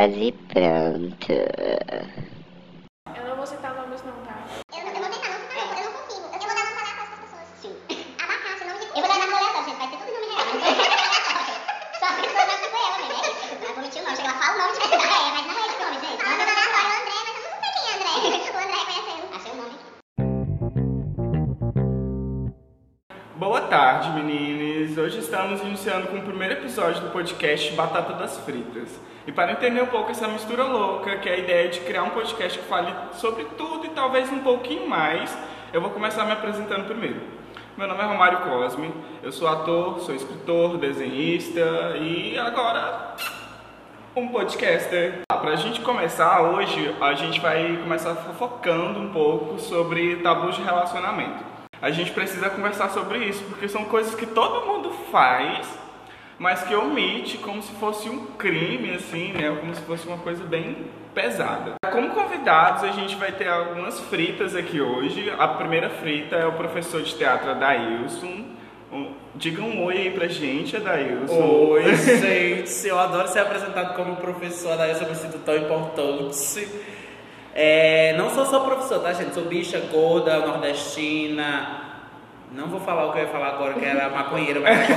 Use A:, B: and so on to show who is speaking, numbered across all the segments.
A: quase pronto.
B: Eu não vou citar nomes não, tá?
C: Eu, eu vou tentar não citar, eu não consigo. Eu, eu vou dar nome aleatório para as pessoas. Sim. Abacate, nome de Eu vou dar nome aleatório, gente. Vai ter tudo nome. Não ser aleatório. Só as pessoas vão tipo ela, né? É isso. Eu vou mentir o nome. Chega lá, fala o nome de verdade. É, mas não é esse nome, gente. Nome aleatório, o André, mas eu não sei quem é André. O André conhece eu. Achei o nome.
D: Boa tarde, meninas. Hoje estamos iniciando com o primeiro episódio do podcast Batata das Fritas. E para entender um pouco essa mistura louca, que é a ideia de criar um podcast que fale sobre tudo e talvez um pouquinho mais, eu vou começar me apresentando primeiro. Meu nome é Romário Cosme, eu sou ator, sou escritor, desenhista e agora um podcaster. Para a gente começar hoje, a gente vai começar fofocando um pouco sobre tabus de relacionamento. A gente precisa conversar sobre isso, porque são coisas que todo mundo faz, mas que omite como se fosse um crime, assim, né? Como se fosse uma coisa bem pesada. Como convidados, a gente vai ter algumas fritas aqui hoje. A primeira frita é o professor de teatro Adailson. Diga um oi aí pra gente, Adailson.
E: Oi, gente. Eu adoro ser apresentado como professor, daí eu me sinto tão importante. É, não sou só professor, tá, gente? Sou bicha gorda, nordestina. Não vou falar o que eu ia falar agora, que era maconheira, mas,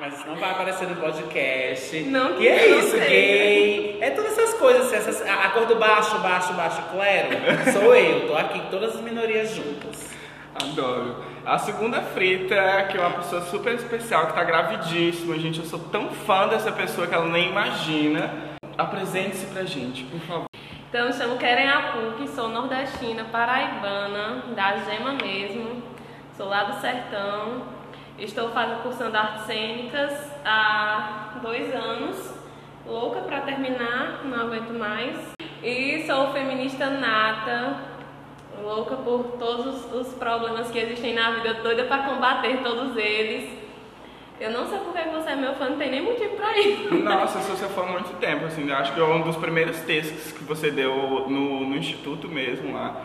E: mas isso não vai aparecer no podcast.
F: Não,
E: que é isso,
F: sei.
E: gay. É todas essas coisas, assim, essas, a, a cor do baixo, baixo, baixo, clero. Sou eu, tô aqui todas as minorias juntas.
D: Adoro. A segunda frita, que é uma pessoa super especial, que tá gravidíssima, gente. Eu sou tão fã dessa pessoa que ela nem imagina. Apresente-se pra gente, por favor.
F: Então, me chamo Keren Apuc, sou nordestina, paraibana, da Gema mesmo. Sou lá do sertão. Estou fazendo cursando artes cênicas há dois anos. Louca pra terminar, não aguento mais. E sou feminista nata, louca por todos os, problemas que existem na vida, doida pra combater todos eles. Eu não sei porque você é meu fã, não tem nem motivo pra isso.
D: Nossa, eu sou seu fã há muito tempo, assim. eu Acho que é um dos primeiros textos que você deu no, no instituto mesmo lá.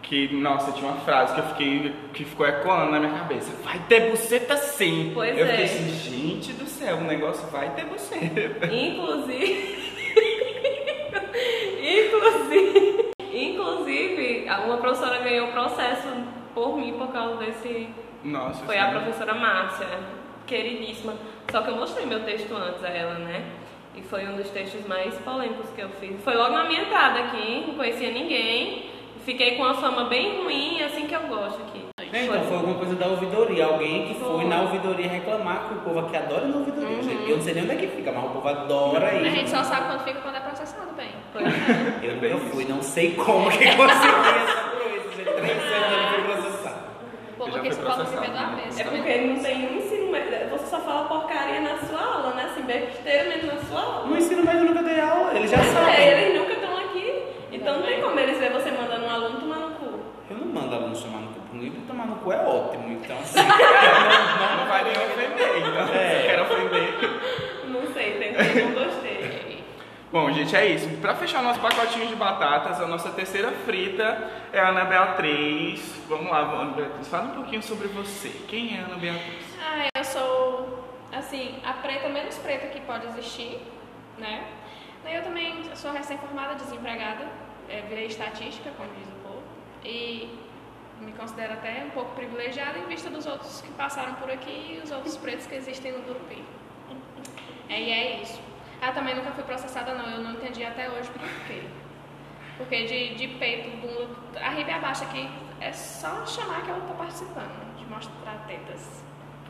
D: Que, nossa, tinha uma frase que eu fiquei, que ficou ecoando na minha cabeça. Vai ter buceta sim.
F: Pois
D: eu
F: é.
D: fiquei assim, gente do céu, o negócio vai ter buceta.
F: Inclusive. inclusive. Inclusive, uma professora ganhou processo por mim por causa desse.
D: Nossa,
F: Foi a
D: assim,
F: professora Márcia, queridíssima. Só que eu mostrei meu texto antes a ela, né? E foi um dos textos mais polêmicos que eu fiz. Foi logo na minha entrada aqui, não conhecia ninguém. Fiquei com uma fama bem ruim, assim que eu gosto aqui.
E: Então foi alguma coisa da ouvidoria, alguém que foi
F: Foi.
E: na ouvidoria reclamar que o povo aqui adora na ouvidoria. gente. Eu não sei nem onde é que fica, mas o povo adora
B: A
E: ir.
B: gente só sabe quando fica quando é processado, bem.
F: Foi.
E: Eu nunca fui, não sei como que consegui essa proeza. Três anos eu fui processado.
B: O povo
D: Já
B: aqui
D: foi
B: só fala viver da
D: né?
B: vez.
F: É porque não tem um ensino médio. Você só fala porcaria na sua aula, né? Assim, besteira mesmo na sua aula.
E: No ensino médio eu nunca dei aula, eles já
F: É,
E: sabem.
F: eles nunca estão aqui. Então não tem como eles ver você mandando um aluno tomar no cu.
E: Eu não mando aluno chamar no cu, pro livro tomar no cu é ótimo, então assim.
D: não, não vai nem ofender, então.
E: É.
D: Se quer ofender.
F: Não sei, tentei, não gostei.
D: Bom, gente, é isso. Pra fechar nosso pacotinho de batatas, a nossa terceira frita é a Ana Beatriz. Vamos lá, Ana Beatriz, fala um pouquinho sobre você. Quem é a Ana Beatriz?
B: Ah, eu sou, assim, a preta menos preta que pode existir, né? Eu também sou recém-formada, desempregada, é, virei estatística, como diz o povo, e me considero até um pouco privilegiada em vista dos outros que passaram por aqui e os outros pretos que existem no Gurupi. É, e é isso. Ah, também nunca fui processada não, eu não entendi até hoje por quê. Porque de, de peito, bunda, arriba e abaixo aqui, é só chamar que eu tô participando, de mostrar tetas.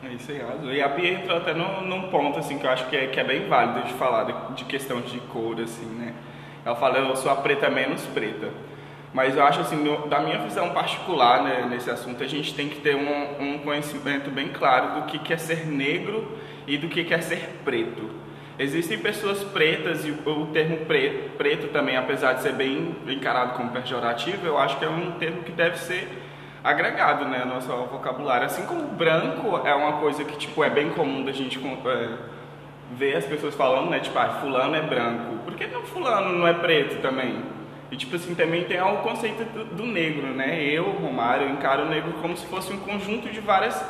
D: É isso aí, arrasou. E a Bia entrou até num, num ponto, assim, que eu acho que é, que é bem válido de falar de, de questão de cor, assim, né? Ela fala, eu sou a preta menos preta. Mas eu acho, assim, no- da minha visão particular né, nesse assunto, a gente tem que ter um, um conhecimento bem claro do que, que é ser negro e do que, que é ser preto. Existem pessoas pretas e o, termo pre- preto também, apesar de ser bem encarado como pejorativo, eu acho que é um termo que deve ser agregado, né, ao nosso vocabulário. Assim como branco é uma coisa que, tipo, é bem comum da gente é, ver as pessoas falando, né, tipo, ah, fulano é branco. Por que não fulano não é preto também? E, tipo assim, também tem o conceito do, do negro, né? Eu, Romário, encaro o negro como se fosse um conjunto de várias,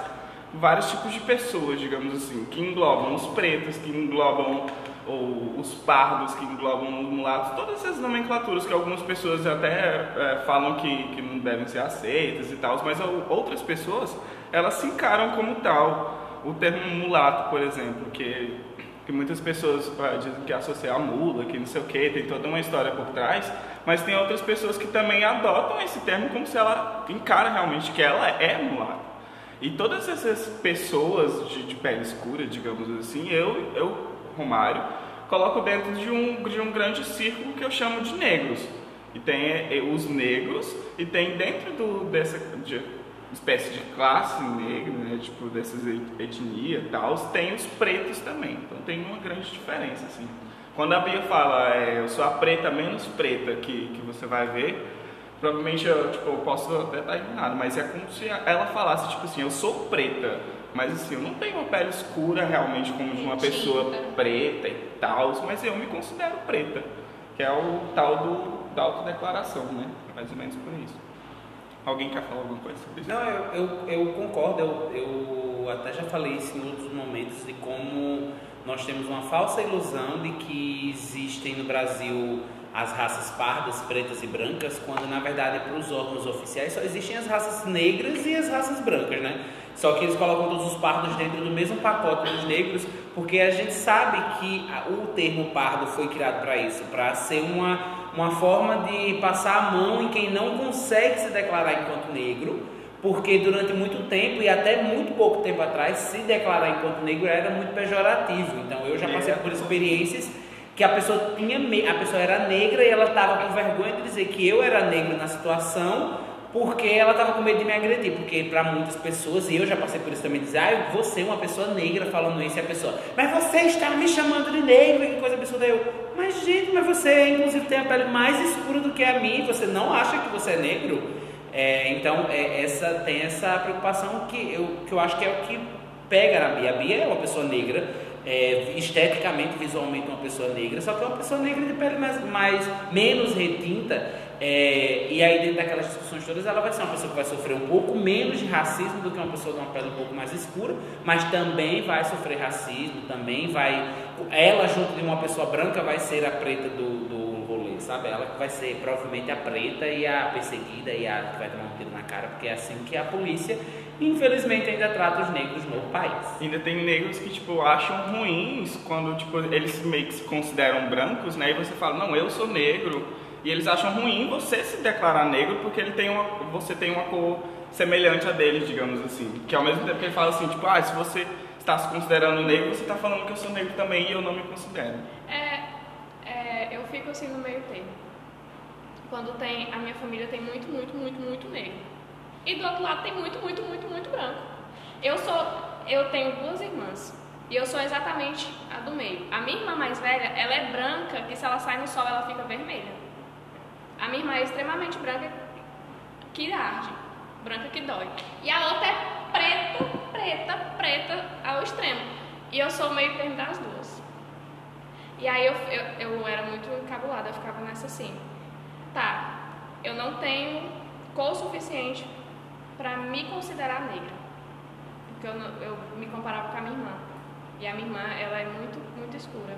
D: vários tipos de pessoas, digamos assim, que englobam os pretos, que englobam ou os pardos que englobam os mulatos, todas essas nomenclaturas que algumas pessoas até é, falam que, que não devem ser aceitas e tal, mas outras pessoas elas se encaram como tal. O termo mulato, por exemplo, que, que muitas pessoas dizem que associa a mula, que não sei o que, tem toda uma história por trás, mas tem outras pessoas que também adotam esse termo como se ela encara realmente que ela é mulata. E todas essas pessoas de, de pele escura, digamos assim, eu, eu, Romário, coloco dentro de um, de um grande círculo que eu chamo de negros. E tem é, os negros, e tem dentro do, dessa de, espécie de classe negra, né, tipo dessas etnias e tal, tem os pretos também. Então tem uma grande diferença, assim. Quando a Bia fala, é, eu sou a preta menos preta que, que você vai ver, provavelmente eu, tipo, eu posso até estar enganado, mas é como se ela falasse, tipo assim, eu sou preta, mas assim, eu não tenho uma pele escura realmente como de uma pessoa preta e tal, mas eu me considero preta, que é o tal do, da autodeclaração, né? Mais ou menos por isso. Alguém quer falar alguma coisa sobre isso?
E: Não, eu, eu, eu concordo, eu, eu até já falei isso em outros momentos de como nós temos uma falsa ilusão de que existem no Brasil as raças pardas, pretas e brancas, quando na verdade para os órgãos oficiais só existem as raças negras e as raças brancas, né? Só que eles colocam todos os pardos dentro do mesmo pacote dos negros, porque a gente sabe que o termo pardo foi criado para isso, para ser uma uma forma de passar a mão em quem não consegue se declarar enquanto negro, porque durante muito tempo e até muito pouco tempo atrás, se declarar enquanto negro era muito pejorativo. Então eu já passei por experiências que a pessoa tinha a pessoa era negra e ela estava com vergonha de dizer que eu era negro na situação porque ela estava com medo de me agredir, porque para muitas pessoas, e eu já passei por isso também, dizer, ah, você é uma pessoa negra falando isso, e a pessoa, mas você está me chamando de negro, que coisa absurda, eu, mas gente, mas você inclusive tem a pele mais escura do que a minha, você não acha que você é negro? É, então, é, essa, tem essa preocupação que eu, que eu acho que é o que pega na Bia. A Bia é uma pessoa negra, é, esteticamente, visualmente uma pessoa negra, só que é uma pessoa negra de pele mais, mais menos retinta, é, e aí, dentro daquelas discussões todas, ela vai ser uma pessoa que vai sofrer um pouco menos de racismo do que uma pessoa de uma pele um pouco mais escura, mas também vai sofrer racismo, também vai. Ela, junto de uma pessoa branca, vai ser a preta do, do sabe? Ela que vai ser provavelmente a preta e a perseguida e a que vai tomar um tiro na cara, porque é assim que a polícia, infelizmente, ainda trata os negros no país.
D: Ainda tem negros que, tipo, acham ruins quando, tipo, eles meio que se consideram brancos, né? E você fala, não, eu sou negro e eles acham ruim você se declarar negro porque ele tem uma, você tem uma cor semelhante a deles, digamos assim. Que ao mesmo tempo que ele fala assim, tipo, ah, se você está se considerando negro, você está falando que eu sou negro também e eu não me considero.
B: É, fico assim no meio termo. Quando tem, a minha família tem muito, muito, muito, muito negro. E do outro lado tem muito, muito, muito, muito branco. Eu sou, eu tenho duas irmãs. E eu sou exatamente a do meio. A minha irmã mais velha, ela é branca, que se ela sai no sol ela fica vermelha. A minha irmã é extremamente branca que arde, branca que dói. E a outra é preta, preta, preta ao extremo. E eu sou meio termo das duas. E aí eu, eu, eu era muito encabulada, eu ficava nessa assim. Tá, eu não tenho cor suficiente para me considerar negra. Porque eu, eu me comparava com a minha irmã. E a minha irmã, ela é muito, muito escura.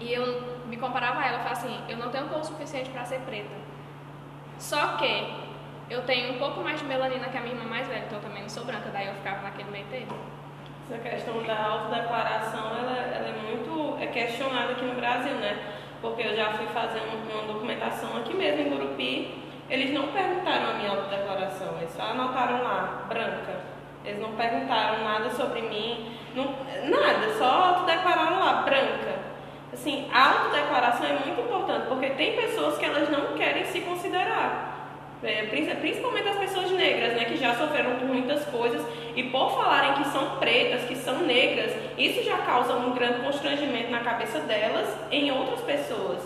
B: E eu me comparava a ela, falava assim, eu não tenho cor suficiente para ser preta. Só que eu tenho um pouco mais de melanina que a minha irmã mais velha, então eu também não sou branca, daí eu ficava naquele meio termo.
F: Essa questão da autodeclaração, ela, ela é muito é questionada aqui no Brasil, né? Porque eu já fui fazer uma documentação aqui mesmo em Gurupi, eles não perguntaram a minha autodeclaração, eles só anotaram lá, branca. Eles não perguntaram nada sobre mim, não, nada, só autodeclararam lá, branca. Assim, a autodeclaração é muito importante, porque tem pessoas que elas não querem. É, principalmente as pessoas negras, né, que já sofreram por muitas coisas e por falarem que são pretas, que são negras, isso já causa um grande constrangimento na cabeça delas em outras pessoas.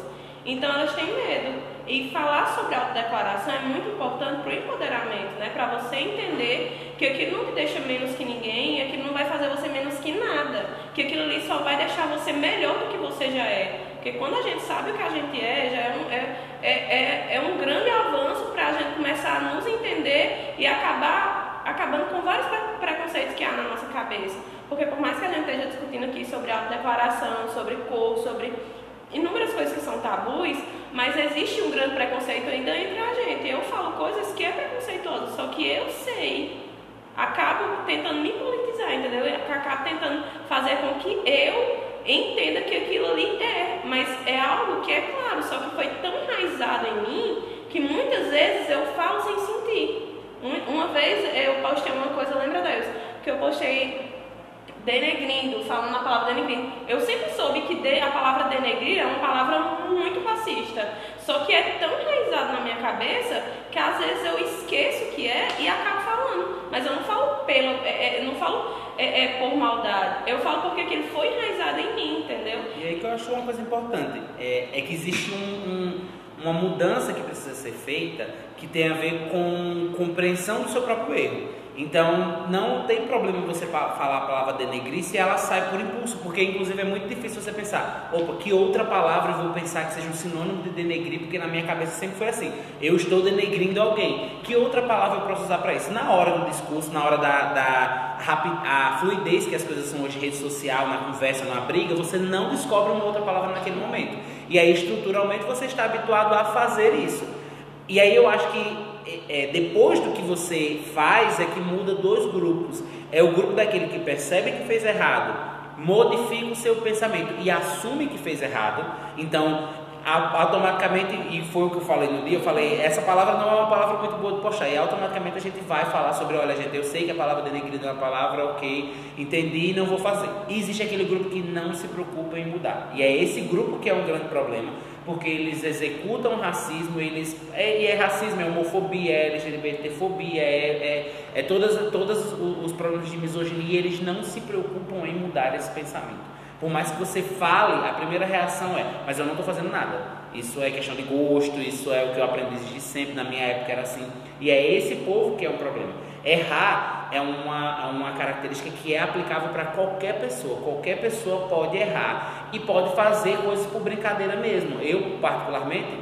F: Então elas têm medo. E falar sobre autodeclaração é muito importante para o empoderamento, né? para você entender que aquilo não te deixa menos que ninguém, aquilo não vai fazer você menos que nada, que aquilo ali só vai deixar você melhor do que você já é. Porque quando a gente sabe o que a gente é, já é um, é, é, é, é um grande avanço para a gente começar a nos entender e acabar acabando com vários preconceitos que há na nossa cabeça. Porque por mais que a gente esteja discutindo aqui sobre autodeclaração, sobre cor, sobre inúmeras coisas que são tabus, mas existe um grande preconceito ainda entre a gente. Eu falo coisas que é preconceituoso, só que eu sei. Acabo tentando me politizar, entendeu? Eu acabo tentando fazer com que eu entenda que aquilo ali é, mas é algo que é claro, só que foi tão enraizado em mim que muitas vezes eu falo sem sentir. Uma vez eu postei uma coisa, lembra Deus, que eu postei denegrindo, falando a palavra denegrindo. Eu sempre soube que a palavra denegrir é uma palavra muito racista. Só que é tão enraizado na minha cabeça que às vezes eu esqueço que é e acabo falando. Mas eu não falo pelo, é, é, não falo é, é, por maldade. Eu falo porque aquilo foi enraizado em mim, entendeu?
E: E aí que eu acho uma coisa importante é, é que existe um, um, uma mudança que precisa ser feita que tem a ver com compreensão do seu próprio erro. Então, não tem problema você falar a palavra denegrir se ela sai por impulso, porque inclusive é muito difícil você pensar, opa, que outra palavra eu vou pensar que seja um sinônimo de denegrir, porque na minha cabeça sempre foi assim, eu estou denegrindo alguém. Que outra palavra eu posso usar para isso? Na hora do discurso, na hora da, da a fluidez que as coisas são hoje, rede social, na conversa, na briga, você não descobre uma outra palavra naquele momento. E aí, estruturalmente, você está habituado a fazer isso. E aí eu acho que é, depois do que você faz é que muda dois grupos. É o grupo daquele que percebe que fez errado, modifica o seu pensamento e assume que fez errado. Então, automaticamente, e foi o que eu falei no dia, eu falei, essa palavra não é uma palavra muito boa de postar, e automaticamente a gente vai falar sobre, olha gente, eu sei que a palavra denegrido é uma palavra, ok, entendi, não vou fazer. E existe aquele grupo que não se preocupa em mudar, e é esse grupo que é um grande problema, porque eles executam racismo, eles é, e é racismo, é homofobia, é LGBTfobia, é, é, é todas, todos os problemas de misoginia, eles não se preocupam em mudar esse pensamento. Por mais que você fale, a primeira reação é, mas eu não estou fazendo nada. Isso é questão de gosto, isso é o que eu aprendi desde sempre, na minha época era assim. E é esse povo que é o problema. Errar é uma, é uma característica que é aplicável para qualquer pessoa. Qualquer pessoa pode errar e pode fazer coisas por brincadeira mesmo. Eu, particularmente,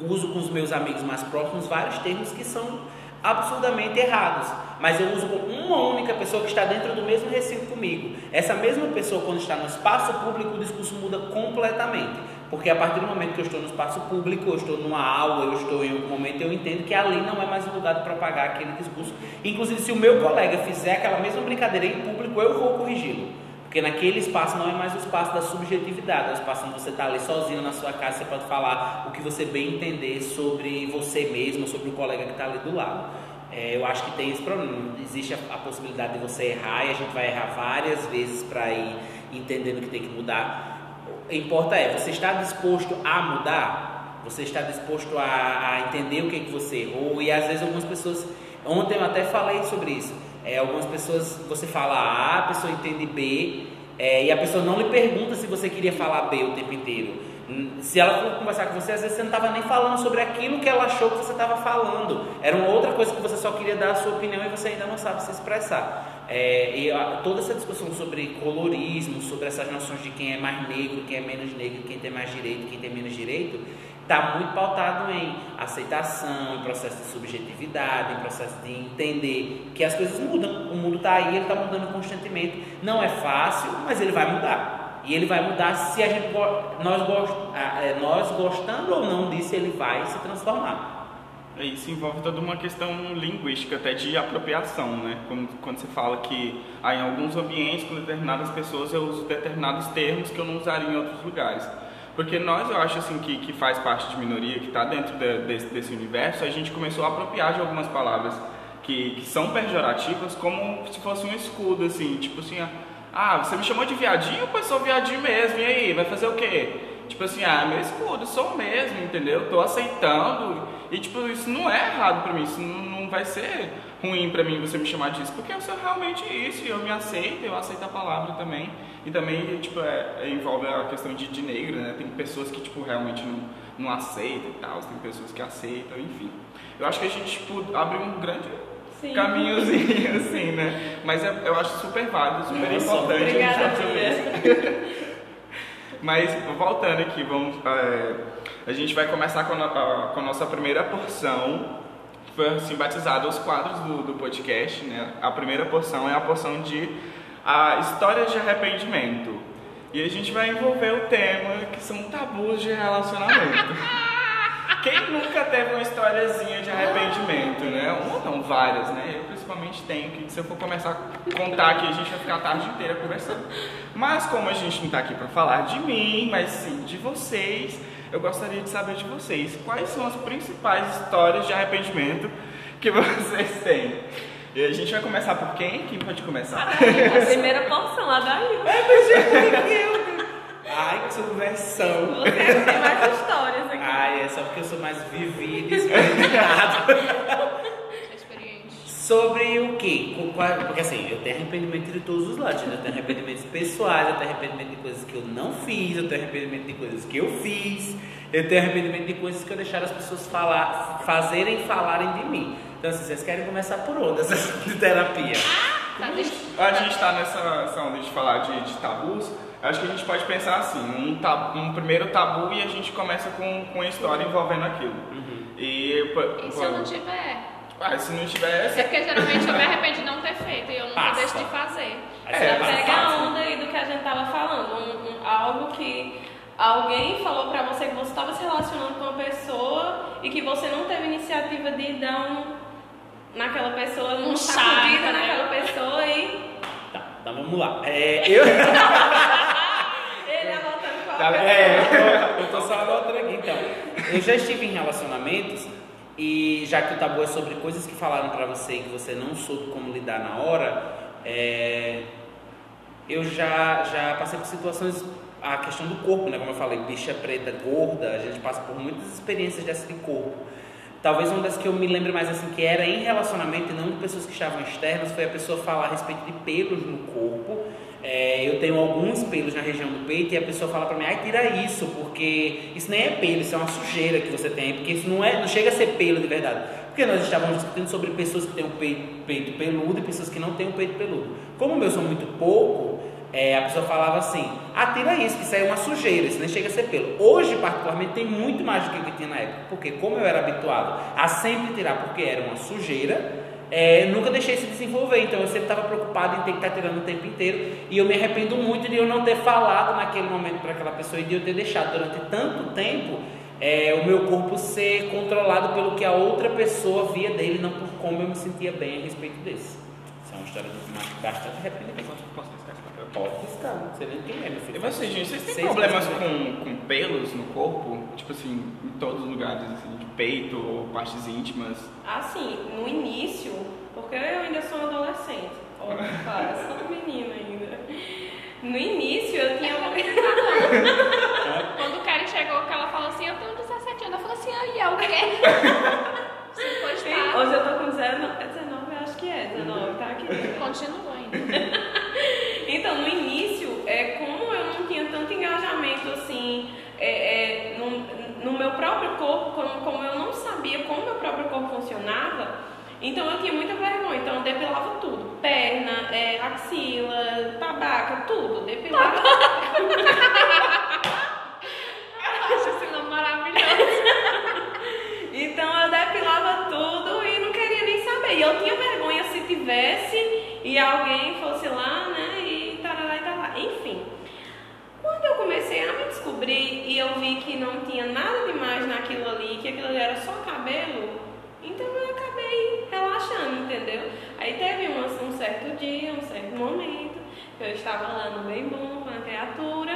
E: uso com os meus amigos mais próximos vários termos que são absurdamente errados, mas eu uso com uma única pessoa que está dentro do mesmo recinto comigo. Essa mesma pessoa, quando está no espaço público, o discurso muda completamente, porque a partir do momento que eu estou no espaço público, eu estou numa aula, eu estou em algum momento, eu entendo que ali não é mais o lugar de propagar aquele discurso. Inclusive, se o meu colega fizer aquela mesma brincadeira em público, eu vou corrigi-lo. Porque naquele espaço não é mais o espaço da subjetividade, é o espaço onde você está ali sozinho na sua casa, você pode falar o que você bem entender sobre você mesmo, sobre o colega que está ali do lado. É, eu acho que tem esse problema. Existe a, a, possibilidade de você errar e a gente vai errar várias vezes para ir entendendo que tem que mudar. Importa é, você está disposto a mudar? Você está disposto a, a entender o que, é que você errou? E às vezes algumas pessoas. Ontem eu até falei sobre isso é, algumas pessoas, você fala A, a pessoa entende B, é, e a pessoa não lhe pergunta se você queria falar B o tempo inteiro. Se ela for conversar com você, às vezes você não estava nem falando sobre aquilo que ela achou que você estava falando. Era uma outra coisa que você só queria dar a sua opinião e você ainda não sabe se expressar. É, e a, toda essa discussão sobre colorismo, sobre essas noções de quem é mais negro, quem é menos negro, quem tem mais direito, quem tem menos direito, está muito pautado em aceitação, em processo de subjetividade, em processo de entender que as coisas mudam. O mundo está aí, ele está mudando constantemente. Não é fácil, mas ele vai mudar. E ele vai mudar se a gente nós, é, nós gostando ou não disso, ele vai se transformar.
D: É, isso envolve toda uma questão linguística, até de apropriação, né? Quando, quando você fala que ah, em alguns ambientes, com determinadas pessoas, eu uso determinados termos que eu não usaria em outros lugares. Porque nós, eu acho assim, que, que faz parte de minoria, que está dentro de, desse, desse universo, a gente começou a apropriar de algumas palavras que, que são pejorativas como se fosse um escudo, assim, tipo assim, ah, você me chamou de viadinho, pois sou viadinho mesmo, e aí, vai fazer o quê? Tipo assim, ah, meu escudo, sou mesmo, entendeu? Tô aceitando, e tipo, isso não é errado pra mim, isso não, não vai ser ruim pra mim você me chamar disso, porque eu sou realmente isso, e eu me aceito, eu aceito a palavra também. E também, tipo, é, é, envolve a questão de, de negro, né? Tem pessoas que, tipo, realmente não, não aceitam e tal, tem pessoas que aceitam, enfim. Eu acho que a gente, tipo, abre um grande Sim. caminhozinho, assim, né? Mas é, eu acho super válido, super Nossa, importante
F: obrigada,
D: a gente Mas, voltando aqui, vamos, é, a gente vai começar com a, com a nossa primeira porção, foi assim batizada os quadros do, do podcast, né? A primeira porção é a porção de a histórias de arrependimento. E a gente vai envolver o tema que são tabus de relacionamento. Quem nunca teve uma historiazinha de arrependimento, né? Uma não, várias, né? Eu principalmente tenho, que se eu for começar a contar aqui, a gente vai ficar a tarde inteira conversando. Mas como a gente não está aqui para falar de mim, mas sim de vocês, eu gostaria de saber de vocês quais são as principais histórias de arrependimento que vocês têm. E a gente vai começar por quem? Quem pode começar?
F: A primeira porção, lá daí.
E: Ai, que subversão.
F: Você tem mais histórias aqui.
E: Ai, é só porque eu sou mais vivido e experimentado. Sobre o quê? Porque assim, eu tenho arrependimento de todos os lados. né? Eu tenho arrependimentos pessoais, eu tenho arrependimento de coisas que eu não fiz, eu tenho arrependimento de coisas que eu fiz, eu tenho arrependimento de coisas que eu deixaram as pessoas falar, fazerem e falarem de mim. Então, assim, vocês querem começar por onde essa de terapia?
B: Tá, deixa...
D: A gente está nessa, onda de falar de, de tabus. Acho que a gente pode pensar assim, um, tabu, um primeiro tabu e a gente começa com, com a história envolvendo aquilo. E, pô,
B: E se eu não tiver?
D: Ah, se não tiver,
B: É porque geralmente eu me arrependo de não ter feito e eu nunca
E: Passa.
B: deixo de fazer.
D: É,
E: você
F: Já
E: passa
F: pega a
E: fácil.
F: onda aí do que a gente tava falando. Um- um- algo que alguém falou pra você que você estava se relacionando com uma pessoa e que você não teve iniciativa de dar um naquela pessoa, um
B: Um
F: sacudida
B: né?
F: naquela pessoa e
E: Tá, então vamos lá. É, eu.
F: ele anotando qual
D: Tá,
F: pessoa.
E: É, eu tô só anotando aqui então. Eu já estive em relacionamentos e já que o tabu é sobre coisas que falaram pra você e que você não soube como lidar na hora, é, eu já, já passei por situações, a questão do corpo, né? Como eu falei, bicha preta, gorda, a gente passa por muitas experiências dessa de corpo. Talvez uma das que eu me lembro mais assim, que era em relacionamento e não de pessoas que estavam externas, foi a pessoa falar a respeito de pelos no corpo. Eu tenho alguns pelos na região do peito e a pessoa fala pra mim, ai, tira isso, porque isso nem é pelo, isso é uma sujeira que você tem, porque isso não, é, não chega a ser pelo de verdade. Porque nós estávamos discutindo sobre pessoas que têm o peito, peito peludo e pessoas que não têm o peito peludo. Como o meu são muito pouco, é, a pessoa falava assim, ah, tira isso, que isso é uma sujeira, isso nem chega a ser pelo. Hoje, particularmente, tem muito mais do que o que tinha na época, porque como eu era habituado a sempre tirar porque era uma sujeira, é, nunca deixei se desenvolver, então eu sempre estava preocupado em ter que estar tirando o tempo inteiro, e eu me arrependo muito de eu não ter falado naquele momento para aquela pessoa e de eu ter deixado durante tanto tempo é, o meu corpo ser controlado pelo que a outra pessoa via dele, não por como eu me sentia bem a respeito desse. Isso é uma história de bastante arrependimento.
D: Posso riscar esse papel?
E: Pode não sei nem quem é, meu filho.
D: E vocês, gente, vocês têm problemas com, com pelos no corpo? Tipo assim, em todos os lugares, assim, peito ou partes íntimas?
F: Assim, no início, porque eu ainda sou adolescente. Ó, cara, sou menino ainda. No início eu tinha.
B: Quando o Karen chegou, que ela falou assim, eu tenho 17 anos. Eu falei assim, ah, e é o quê? Postar,
F: Hoje eu tô com 19, é 19, eu acho que é 19, tá aqui.
B: continua ainda.
F: Então, no início, é, como eu não tinha tanto engajamento assim é, é, no, no meu próprio corpo, como, como eu não sabia como meu próprio corpo funcionava, então eu tinha muita vergonha. Então eu depilava tudo: perna, é, axila, tabaca, tudo. Depilava.
B: Eu acho esse nome maravilhoso.
F: Então eu depilava tudo e não queria nem saber. E eu tinha vergonha se tivesse e alguém fosse lá, né? E tarará e tarará. Enfim. Quando eu comecei a me descobrir e eu vi que não tinha nada demais naquilo ali, que aquilo ali era só cabelo, então eu acabei relaxando, entendeu? Aí teve um, um certo dia, um certo momento, que eu estava lá no bem bom com a criatura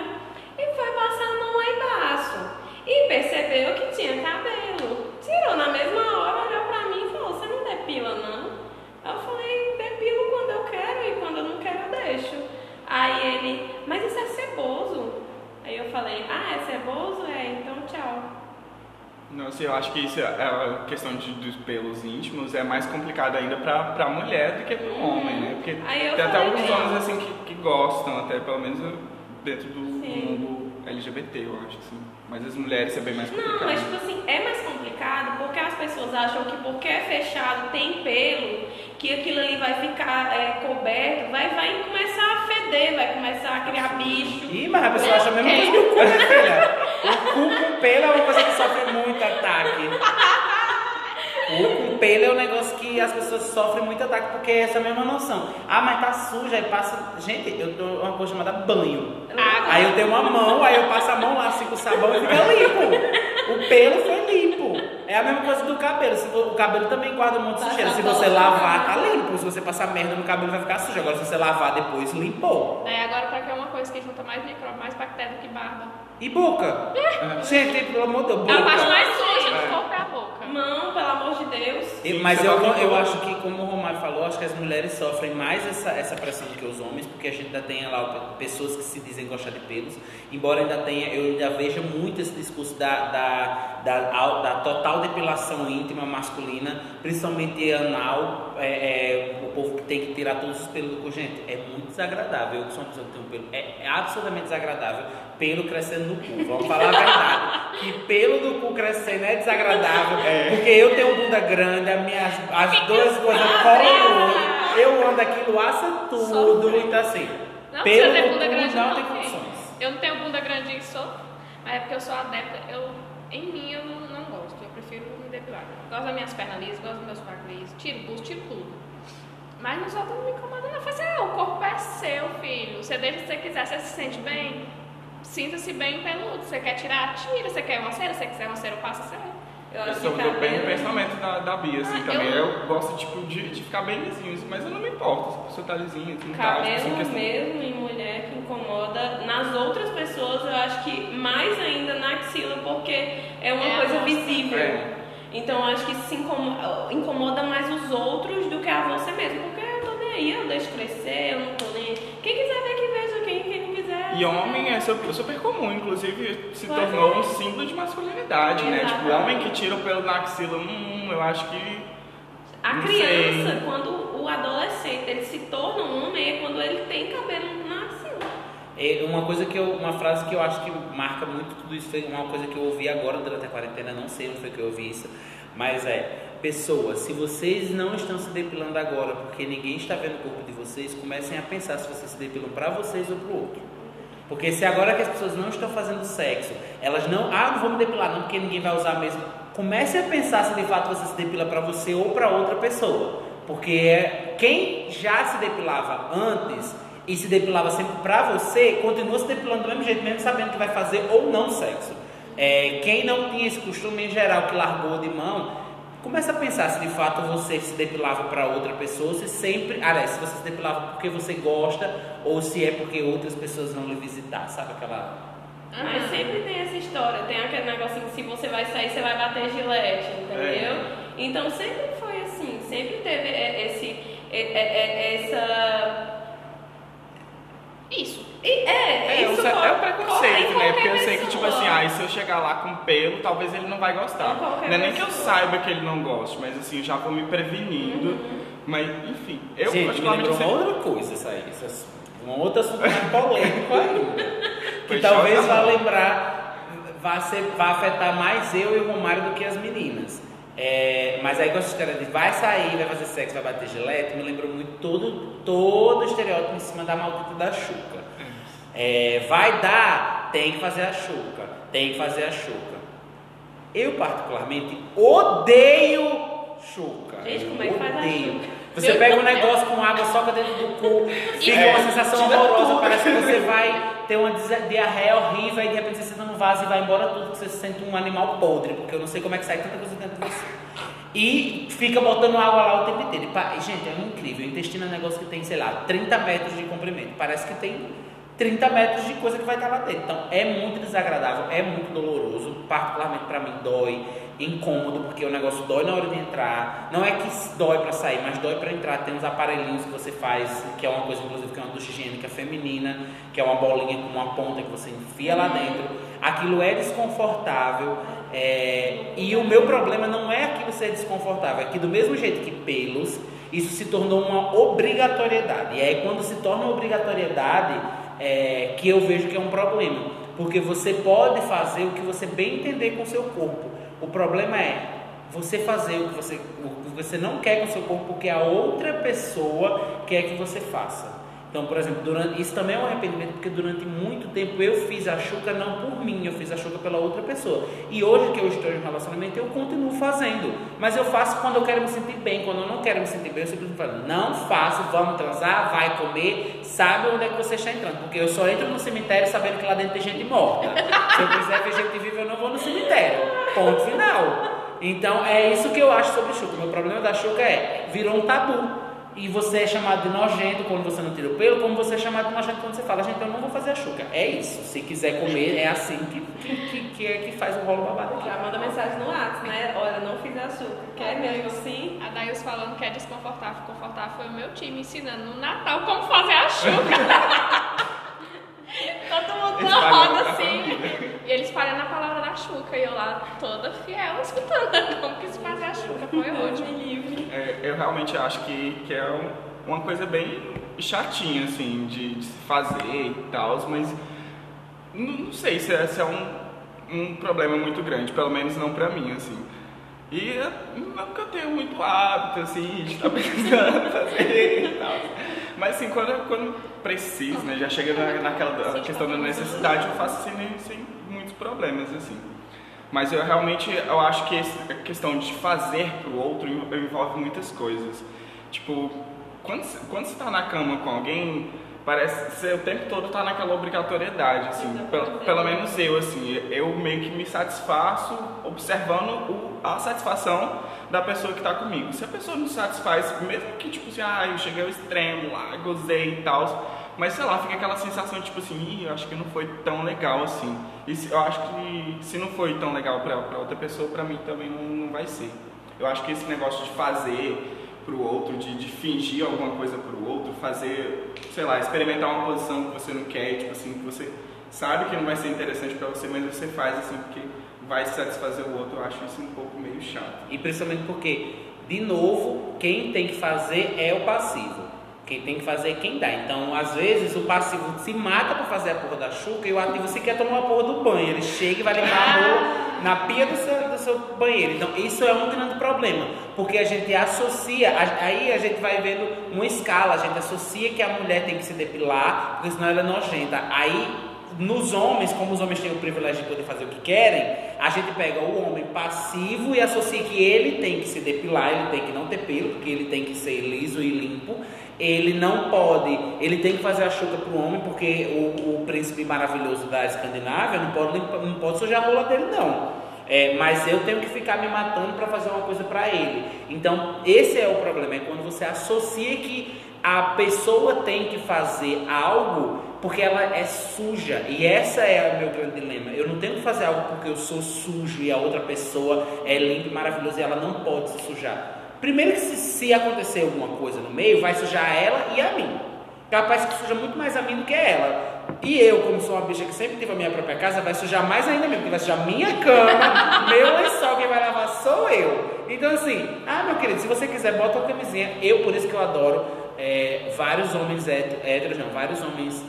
F: e foi passar a mão lá embaixo. E percebeu que tinha cabelo. Tirou na mesma hora, olhou pra mim e falou, você não depila não? Eu falei, depilo quando eu quero e quando eu não quero eu deixo. Aí ele, mas isso é ceboso. Aí eu falei, ah, é ceboso? É, então tchau.
D: Nossa, eu acho que isso é a questão de, dos pelos íntimos é mais complicado ainda pra, pra mulher do que pro homem, né? Porque tem até alguns
F: bem.
D: homens assim que, que gostam, até pelo menos dentro do,
F: Sim.
D: mundo LGBT, eu acho assim. Mas as mulheres é bem mais complicado.
F: Não, mas tipo assim, é mais complicado porque as pessoas acham que porque é fechado, tem pelo, que aquilo ali vai ficar é, coberto, vai, vai começar a feder, vai começar a criar bicho.
E: Ih, mas a pessoa acha coisa que o cu, minha filha. O cu com pelo é uma coisa que sofre muito ataque. O cu com pelo é um negócio que as pessoas sofrem muito ataque porque é essa mesma noção. Ah, mas tá suja, aí passa. Gente, eu dou uma coisa chamada banho.
B: Água.
E: Aí eu tenho uma mão, aí eu passo a mão lá assim com o sabão e fica limpo. O pelo foi limpo. É a mesma coisa do cabelo. Se o cabelo também guarda um monte de sujeira. Se você lavar, tá limpo. Se você passar merda no cabelo, vai ficar sujo. Agora, se você lavar depois, limpou.
B: Daí agora pra que é uma coisa que junta mais micróbio, mais bactéria do que barba.
E: E boca? Gente, pelo amor de Deus,
B: É a parte
E: boca.
B: mais suja
D: É.
B: do corpo é a boca.
F: Mão, pelo amor de Deus.
E: E- Mas eu,
D: tá
E: eu
D: falando.
E: acho que, como o Romário falou, acho que as mulheres sofrem mais essa, essa pressão do que os homens, porque a gente ainda tem lá pessoas que se dizem gostar de pelos, embora ainda tenha, eu ainda veja muito esse discurso da, da, da, au- da total depilação íntima masculina, principalmente anal, é, é, o povo que tem que tirar todos os pelos do cu. Gente, é muito desagradável. Eu que sou uma pessoa que tem um pelo, é, é absolutamente desagradável pelo crescendo no cu. Vamos falar a verdade. Que pelo do cu crescendo é desagradável, porque eu tenho bunda grande, as, minhas, as duas coisas colam eu ando aquilo, assa tudo,
B: Sofre.
E: então assim,
B: Não
E: pelo
B: precisa ter
E: do
B: bunda
E: cu
B: grande,
E: não
B: não,
E: tem condições.
B: Eu não tenho bunda grande e sou, mas é porque eu sou adepta. Eu, em mim eu não, não gosto, eu prefiro me depilar. Gosto das minhas pernas lisas, gosto dos meus fracos lisos, tiro o busto, tiro tudo. Mas nos outros não me incomoda não. Faz assim, ah, o corpo é seu, filho. Você deixa se você quiser, você se sente bem. Sinta-se bem peludo. Você quer tirar, tira. Você quer uma cera, se você quiser uma cera, passa a cera.
F: Eu
D: Eu
F: acho
D: sou
F: que
D: do bem o
F: cabelo...
D: pensamento da, da Bia, assim,
B: Ah,
D: também.
B: eu-
D: Eu... gosto, tipo, de, de ficar bem lisinho, assim, mas eu não me importo se a pessoa tá lisinha, se não tá. tipo, assim,
F: Cabelo
D: questão-
F: mesmo em mulher que incomoda. Nas outras pessoas, eu acho que mais ainda na axila, porque é uma
B: É
F: coisa visível.
D: É.
F: Então, eu acho que se incomoda, incomoda mais os outros do que a você mesmo. Porque eu tô nem aí, eu deixo crescer, eu não tô nem. Quem quiser ver, que veja.
D: E homem é super, super comum, inclusive se
F: Pois
D: tornou
F: é.
D: um símbolo de masculinidade, né? Tipo, homem que tira o pelo na axila, hum, eu acho que.
F: A
D: Não
F: criança,
D: sei.
F: quando o adolescente ele se torna um homem, é quando ele tem cabelo na axila.
E: É uma coisa que eu, uma frase que eu acho que marca muito tudo isso foi uma coisa que eu ouvi agora durante a quarentena, não sei onde foi que eu ouvi isso, mas é, pessoas, se vocês não estão se depilando agora porque ninguém está vendo o corpo de vocês, comecem a pensar se vocês se depilam para vocês ou para o outro. Porque se agora que as pessoas não estão fazendo sexo, elas não, ah, não me depilar não, porque ninguém vai usar mesmo. Comece a pensar se de fato você se depila para você ou para outra pessoa. Porque é- quem já se depilava antes e se depilava sempre para você, continua se depilando do mesmo jeito, mesmo sabendo que vai fazer ou não sexo. É, quem não tinha esse costume em geral, que largou de mão, Começa a pensar se de fato você se depilava para outra pessoa, se sempre, aliás, se você se depilava porque você gosta ou se é porque outras pessoas vão lhe visitar, sabe aquela
F: Mas sempre tem essa história, tem aquele negocinho que se você vai sair, você vai bater gilete, entendeu? Então sempre foi assim, sempre teve é, esse, é, é, é, essa. E- É,
D: É,
F: isso
D: o, é
F: co-
D: o preconceito, né? Porque eu sei que, tipo assim, ah, se eu chegar lá com pelo, talvez ele não vai gostar. Não é nem que eu saiba que ele não goste, mas assim, eu já vou me prevenindo.
F: Uhum.
D: Mas, enfim, eu
E: Gente, me
D: particularmente
E: uma
D: sempre-
E: outra coisa isso aí, isso é um outro assunto mais polêmico ainda. Que talvez
D: joga
E: vá lembrar, vá, ser, vá afetar mais eu e o Romário do que as meninas. É, mas aí com essa história de vai sair, vai fazer sexo, vai bater gilete, me lembrou muito todo, todo o estereótipo em cima da maldita da chuca. É, vai dar, tem que fazer a chuca, tem que fazer a chuca. Eu particularmente odeio chuca.
F: Gente, como é que faz a
E: odeio.
F: chuca?
E: Você pega um negócio com água, soca dentro do cu, fica uma sensação horrorosa, parece que você vai ter uma diarreia horrível e de repente você senta no vaso e vai embora tudo, que você se sente um animal podre, porque eu não sei como é que sai tanta coisa dentro de você. E fica botando água lá o tempo inteiro. E, gente, é incrível. O intestino é um negócio que tem, sei lá, 30 metros de comprimento. Parece que tem 30 metros de coisa que vai estar lá dentro. Então é muito desagradável, é muito doloroso. Particularmente para mim dói, incômodo, porque o negócio dói na hora de entrar. Não é que dói para sair, mas dói para entrar. Tem uns aparelhinhos que você faz, que é uma coisa, inclusive, que é uma ducha higiênica feminina, que é uma bolinha com uma ponta que você enfia lá dentro. Aquilo é desconfortável. é, E o meu problema não é aquilo ser desconfortável, é que do mesmo jeito que pelos, isso se tornou uma obrigatoriedade. E aí quando se torna obrigatoriedade, é, que eu vejo que é um problema. Porque você pode fazer o que você bem entender com o seu corpo. O problema é você fazer o que você, o que você não quer com o seu corpo porque a outra pessoa quer que você faça. Então, por exemplo, durante, isso também é um arrependimento, porque durante muito tempo eu fiz a chuca não por mim, eu fiz a chuca pela outra pessoa. E hoje que eu estou em um relacionamento, eu continuo fazendo. Mas eu faço quando eu quero me sentir bem. Quando eu não quero me sentir bem, eu simplesmente falo, não faço, vamos transar, vai comer, sabe onde é que você está entrando. Porque eu só entro no cemitério sabendo que lá dentro tem gente morta. Se eu quiser ver gente viva, eu não vou no cemitério. Ponto final. Então é isso que eu acho sobre chuca. O meu problema da chuca é, virou um tabu. E você é chamado de nojento quando você não tira o pelo, como você é chamado de nojento quando você fala, gente, eu não vou fazer a chuca. É isso. Se quiser comer, é assim que, que, que, que, é que faz o rolo babado aqui.
F: Já manda mensagem no WhatsApp, né? Olha, não fiz a chuca. Quer mesmo assim?
B: A Dails falando que é desconfortável. Confortável foi o meu time ensinando no Natal como fazer a chuca. Todo mundo na roda assim. E eles falando a palavra da chuca. E eu lá toda fiel escutando como que se fazer a chuca. Foi ótimo. livre.
D: É, eu realmente acho que, que é um, uma coisa bem chatinha, assim, de, de se fazer e tal, mas não, não sei se é, se é um, um problema muito grande, pelo menos não pra mim, assim. E não que eu tenho muito hábito, assim, de estar pensando fazer e tal. Mas assim, quando, quando preciso, né, já chega na, naquela questão da necessidade, eu faço assim, sem muitos problemas, assim. Mas eu realmente, eu acho que a questão de fazer pro outro envolve muitas coisas. Tipo, quando, quando você tá na cama com alguém, parece que você o tempo todo tá naquela obrigatoriedade, assim. Pelo, pelo menos eu, assim, eu meio que me satisfaço observando o, a satisfação da pessoa que tá comigo. Se a pessoa não satisfaz, mesmo que, tipo assim, ah, eu cheguei ao extremo lá, gozei e tal, mas sei lá, fica aquela sensação de tipo assim, Ih, eu acho que não foi tão legal assim. E se, eu acho que se não foi tão legal pra, pra outra pessoa, pra mim também não, não vai ser. Eu acho que esse negócio de fazer pro outro, de, de fingir alguma coisa pro outro, fazer, sei lá, experimentar uma posição que você não quer, tipo assim, que você sabe que não vai ser interessante para você, mas você faz assim porque vai satisfazer o outro. Eu acho isso um pouco meio chato.
E: E principalmente porque, de novo, quem tem que fazer é o passivo. Quem tem que fazer é quem dá. Então, às vezes, o passivo se mata para fazer a porra da chuca e o ativo se quer tomar a porra do banho. Ele chega e vai limpar a rola na pia do seu, seu banheiro. Então, isso é um grande problema, porque a gente associa, aí a gente vai vendo uma escala, a gente associa que a mulher tem que se depilar, porque senão ela é nojenta. Aí nos homens, como os homens têm o privilégio de poder fazer o que querem, a gente pega o homem passivo e associa que ele tem que se depilar, ele tem que não ter pelo, porque ele tem que ser liso e limpo. Ele não pode, ele tem que fazer a chuca para o homem, porque o, o, príncipe maravilhoso da Escandinávia não pode, não pode sujar a rola dele, não. É, mas eu tenho que ficar me matando para fazer uma coisa para ele. Então, esse é o problema, é quando você associa que a pessoa tem que fazer algo porque ela é suja. E essa é o meu grande dilema. Eu não tenho que fazer algo porque eu sou sujo e a outra pessoa é linda e maravilhosa e ela não pode se sujar. Primeiro que se, se acontecer alguma coisa no meio, vai sujar ela e a mim. Capaz que suja muito mais a mim do que ela. E eu, como sou uma bicha que sempre tive a minha própria casa, vai sujar mais ainda mesmo, porque vai sujar minha cama, meu lençol, quem vai lavar sou eu. Então assim, ah meu querido, se você quiser, bota uma camisinha. Eu, por isso que eu adoro é, vários homens héteros, não, vários homens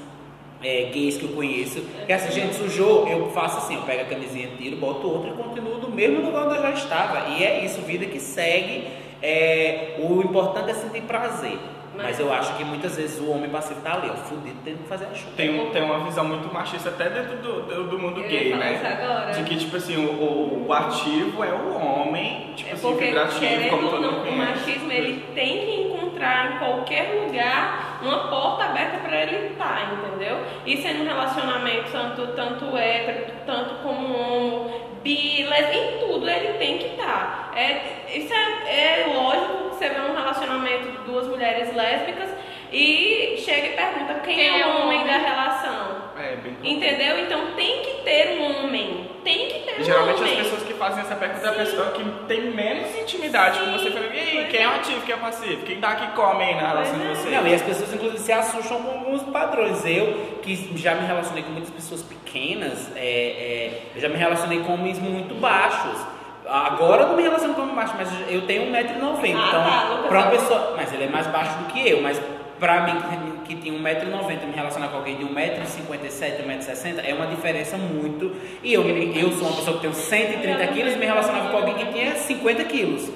E: é, gays que eu conheço, que assim, gente, sujou, eu faço assim, eu pego a camisinha, tiro, boto outra e continuo do mesmo lugar onde eu já estava. E é isso, vida que segue. É, o importante é sentir prazer. Mas eu acho que muitas vezes o homem passivo tá ali, ó, fudido, tendo que fazer a chuva.
D: Tem, tem uma visão muito machista até dentro do, do, do mundo eu gay, né? De que, tipo assim, o, o, ativo é o homem, tipo
F: é
D: assim, vibrativo, como todo mundo
F: O machismo, ele tem que encontrar em qualquer lugar uma porta aberta para ele estar, entendeu? Isso é no relacionamento, tanto, tanto hétero, tanto como homo, bi, em tudo ele tem que estar. Tá. É, isso é, é lógico que você vê um relacionamento de duas mulheres lésbicas e chega e pergunta quem, quem é o homem, homem da relação.
D: É, bem
F: Entendeu? Então tem que ter um homem. Tem que ter um
D: Geralmente
F: homem.
D: as pessoas que fazem essa pergunta é a pessoa que tem menos intimidade Sim. com você. Fala, e aí, quem é o é. ativo, quem é o passivo? Quem dá que come aí na relação de é. vocês?
E: Não, e as pessoas inclusive se assustam com alguns padrões. Eu, que já me relacionei com muitas pessoas pequenas, é, é, eu já me relacionei com homens muito baixos. Agora eu não me relaciono com homem baixo, mas eu tenho 1,90m. Ah, então, tá, pra uma pessoa. Mas ele é mais baixo do que eu, mas para mim, que tinha 1,90m, me relacionar com alguém de 1,57m, 1,60m, é uma diferença muito. E eu, eu sou uma pessoa que tem 130 quilos e me relacionava com alguém que tinha 50 quilos.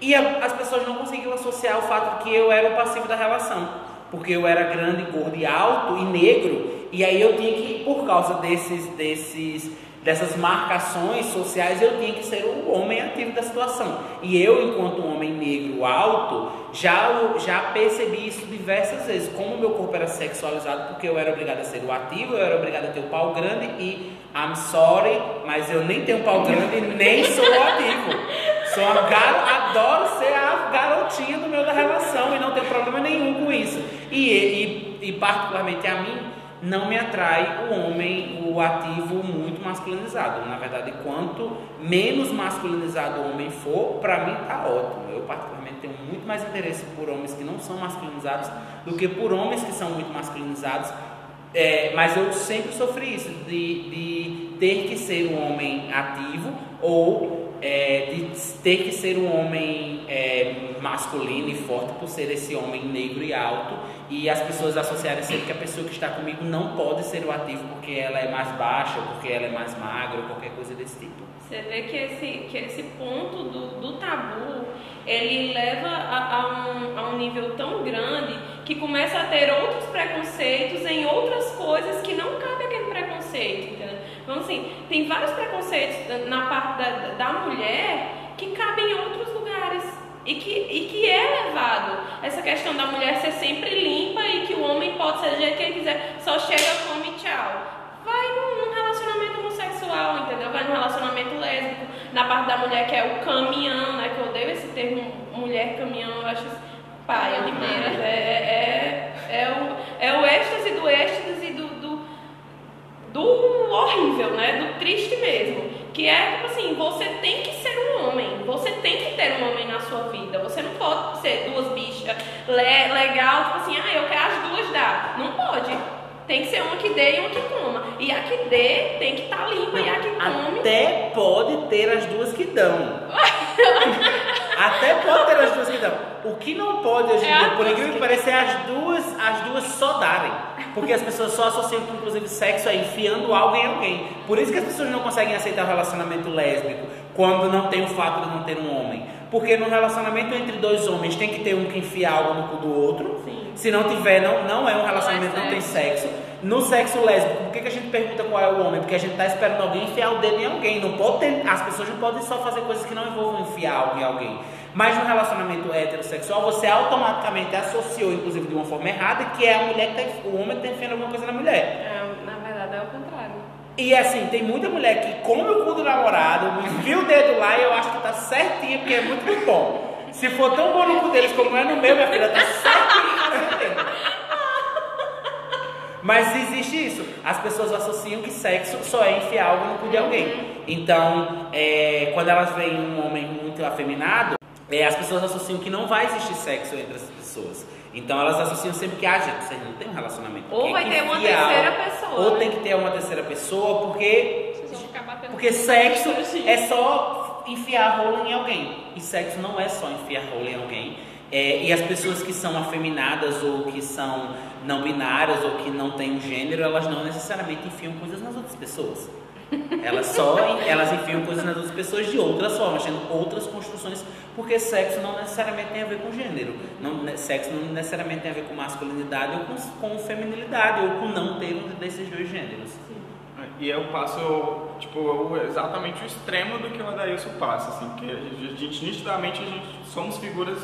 E: E a, as pessoas não conseguiam associar o fato que eu era o passivo da relação. porque eu era grande, gordo e alto e negro, e aí eu tinha que, por causa desses, desses dessas marcações sociais, eu tinha que ser o homem ativo da situação. E eu, enquanto um homem negro alto, já, já percebi isso diversas vezes. Como o meu corpo era sexualizado, porque eu era obrigado a ser o ativo, eu era obrigado a ter o pau grande e I'm sorry, mas eu nem tenho pau grande nem sou o ativo. Sou a garo, adoro ser a garotinha do meu da relação e não tenho problema nenhum com isso. E, e, e particularmente a mim, não me atrai o homem, o ativo muito masculinizado. Na verdade, quanto menos masculinizado o homem for, para mim tá ótimo. Eu particularmente tenho muito mais interesse por homens que não são masculinizados do que por homens que são muito masculinizados. É, mas eu sempre sofri isso de, de ter que ser um homem ativo ou é, de ter que ser um homem é, masculino e forte por ser esse homem negro e alto e as pessoas associarem sempre que a pessoa que está comigo não pode ser o ativo porque ela é mais baixa, porque ela é mais magra, ou qualquer coisa desse tipo.
F: Você vê que esse, que esse ponto do, do tabu ele leva a, a, um, a um nível tão grande que começa a ter outros preconceitos em outras coisas que não cabe aquele preconceito, entendeu? Então, assim, tem vários preconceitos na parte da, da mulher que cabem em outros e que, e que é levado. Essa questão da mulher ser sempre limpa e que o homem pode ser do jeito que ele quiser, só chega, come tchau. Vai num, relacionamento homossexual, entendeu? Vai num relacionamento lésbico. Na parte da mulher que é o caminhão, né? Que eu odeio esse termo mulher caminhão, eu acho paia demais. É, é, é, é, o, é o êxtase do êxtase e do, do, do horrível, né? Do triste mesmo. Que é tipo assim, você tem que ser um homem, você tem que ter um homem na sua vida. Você não pode ser duas bichas le, legal, tipo assim, ah, eu quero as duas dar. Não pode. Tem que ser uma que dê e uma que coma. E a que dê tem que estar tá limpa e a que come.
E: Até pode ter as duas que dão. Até pode ter as duas que dão. O que não pode hoje em é dia, por incrível que pareça, é as duas, as duas só darem. Porque as pessoas só associam, inclusive, sexo a enfiando algo em alguém. Por isso que as pessoas não conseguem aceitar o relacionamento lésbico quando não tem o fato de não ter um homem. Porque no relacionamento entre dois homens tem que ter um que enfia algo no cu do outro. Sim. Se não tiver, não, não é um relacionamento, não, é não tem sexo. No sexo lésbico, por que, que a gente pergunta qual é o homem? Porque a gente está esperando alguém enfiar o dedo em alguém. Não pode ter, as pessoas não podem só fazer coisas que não envolvam enfiar algo em alguém. Mas no relacionamento heterossexual, você automaticamente associou, inclusive de uma forma errada, que é a mulher que tá, o homem que está enfiando alguma coisa na mulher.
F: É, na verdade é o contrário.
E: E assim, tem muita mulher que come o cu do namorado, enfia o dedo lá e eu acho que tá certinha, porque é muito bom. Se for tão bom no cu deles como é no meu, minha filha, tá certinho Mas existe isso. As pessoas associam que sexo só é enfiar algo no cu de alguém. Então, é, quando elas veem um homem muito afeminado, é, as pessoas associam que não vai existir sexo entre as pessoas. Então elas associam sempre que, ah, gente, vocês não tem um relacionamento.
F: Ou vai ter uma terceira pessoa.
E: Ou né? tem que ter uma terceira pessoa, porque. Porque sexo é só enfiar rolo em alguém. E sexo não é só enfiar rolo em alguém. É, e as pessoas que são afeminadas ou que são não binárias ou que não têm um gênero, elas não necessariamente enfiam coisas nas outras pessoas. Elas só elas enfiam coisas nas outras pessoas de outras formas, tendo outras construções, porque sexo não necessariamente tem a ver com gênero. Não, sexo não necessariamente tem a ver com masculinidade ou com, com feminilidade, ou com não ter um desses dois gêneros.
D: E eu passo, tipo, exatamente o extremo do que o Adailson passa, assim, que a gente, nitidamente, a gente somos figuras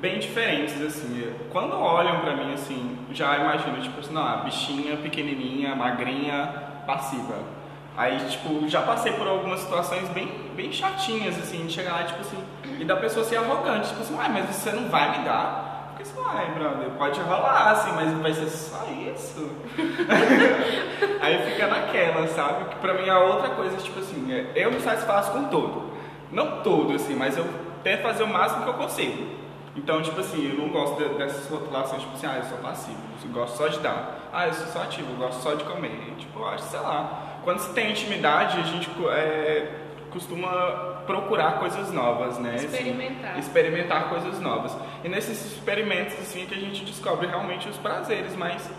D: bem diferentes, assim. Quando olham pra mim, assim, já imagino, tipo assim, não, a bichinha pequenininha, magrinha, passiva Aí, tipo, já passei por algumas situações bem, bem chatinhas, assim, de chegar lá, tipo assim, e da pessoa ser arrogante, tipo assim, uai, mas você não vai me dar? Porque assim, uai, brother, pode rolar, assim, mas vai ser só isso. Aí fica naquela, sabe? Que pra mim a outra coisa, tipo assim, é, eu me satisfaço com tudo. Não tudo, assim, mas eu tento fazer o máximo que eu consigo. Então, tipo assim, eu não gosto de, dessas rotulações, tipo assim, ah, eu sou passivo, eu gosto só de dar. Ah, eu sou só ativo, eu gosto só de comer. E, tipo, eu acho, sei lá quando se tem intimidade, a gente é, costuma procurar coisas novas, né?
F: Assim, experimentar.
D: Assim, experimentar coisas novas. E nesses experimentos, assim, que a gente descobre realmente os prazeres mais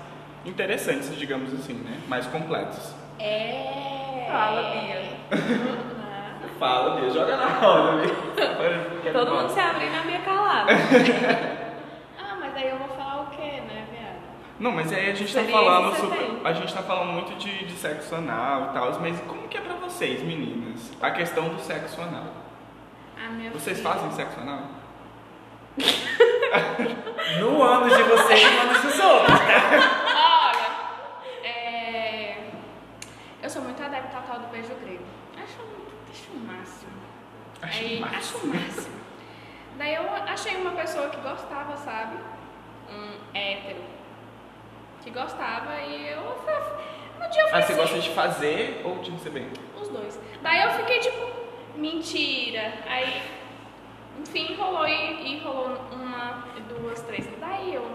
D: interessantes, digamos assim, né? Mais completos.
F: É... Fala, Bia.
D: Fala, Bia. Joga na roda,
F: Bia. Todo mundo se abre na minha calada. ah, mas aí eu vou falar o quê, né, viado?
D: Não, mas aí a gente tá falando sobre. A gente tá falando muito de, de sexo anal e tal, mas como que é pra vocês, meninas? A questão do sexo anal.
B: Ah, minha
D: Vocês
B: filha.
D: fazem sexo anal?
E: No ânus de vocês e no ânus dos outros, tá?
B: Olha, é... eu sou muito adepta ao tal do beijo grego. Acho, acho o máximo.
D: Acho
B: Aí,
D: o máximo.
B: Acho o máximo. Daí eu achei uma pessoa que gostava, sabe? Um hétero. Que gostava e eu... No dia eu
D: Ah, você
B: assim,
D: gosta de fazer ou de receber?
B: os dois. Daí eu fiquei tipo, mentira. Aí, enfim, rolou e, e rolou uma, duas, três. Daí eu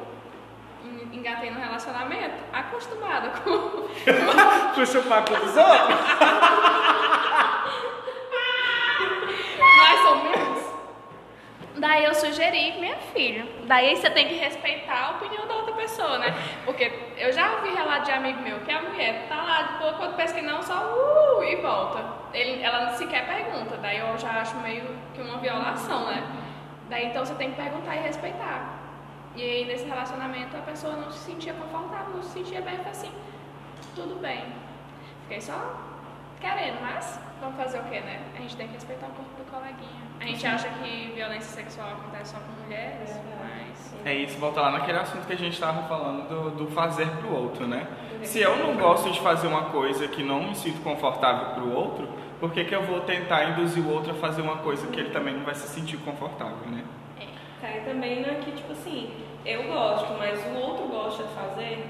B: en- engatei no relacionamento, acostumada com.
E: Com chupar com os outros?
B: Mais ou menos. Daí eu sugeri, minha filha. Daí você tem que respeitar a opinião da outra pessoa, né? Porque eu já ouvi relato de amigo meu que a mulher tá lá de boa, quando pensa que não, só uh, e volta. Ele, ela sequer pergunta. Daí eu já acho meio que uma violação, né? Daí então você tem que perguntar e respeitar. E aí nesse relacionamento a pessoa não se sentia confortável, não se sentia bem, assim, tudo bem. Fiquei só querendo, mas vamos fazer o quê, né? A gente tem que respeitar o corpo do coleguinha. A gente acha que violência sexual acontece só com mulheres, mas.
D: É isso, volta lá naquele assunto que a gente tava falando do, do fazer pro outro, né? Se eu não gosto de fazer uma coisa que não me sinto confortável pro outro, por que, que eu vou tentar induzir o outro a fazer uma coisa que ele também não vai se sentir confortável, né?
F: Cai também na que, tipo assim, eu gosto, mas o outro gosta de fazer.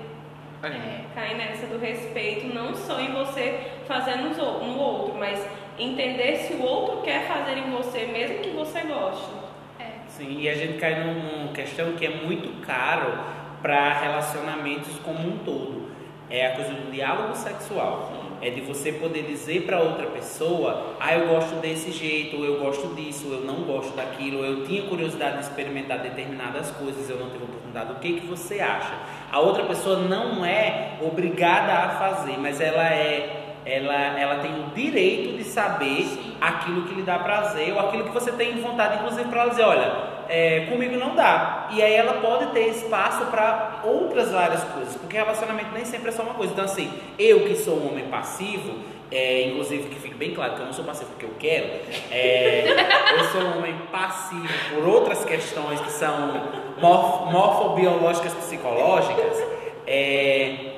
D: É.
F: Cai nessa do respeito, não só em você fazer no outro, mas entender se o outro quer fazer em você, mesmo que você goste.
B: É.
E: Sim, e a gente cai num- numa questão que é muito caro para relacionamentos como um todo. É a coisa do diálogo sexual. É de você poder dizer para outra pessoa, ah, eu gosto desse jeito, ou eu gosto disso, ou eu não gosto daquilo, ou eu tinha curiosidade de experimentar determinadas coisas, eu não tive oportunidade. O que que você acha? A outra pessoa não é obrigada a fazer, mas ela é ela, ela tem o direito de saber aquilo que lhe dá prazer ou aquilo que você tem vontade, inclusive para ela dizer, olha, é, comigo não dá. E aí ela pode ter espaço para outras várias coisas, porque relacionamento nem sempre é só uma coisa. Então assim, eu que sou um homem passivo, é, inclusive que fique bem claro que eu não sou passivo porque eu quero, é, eu sou um homem passivo por outras questões que são morf, morfobiológicas psicológicas. É,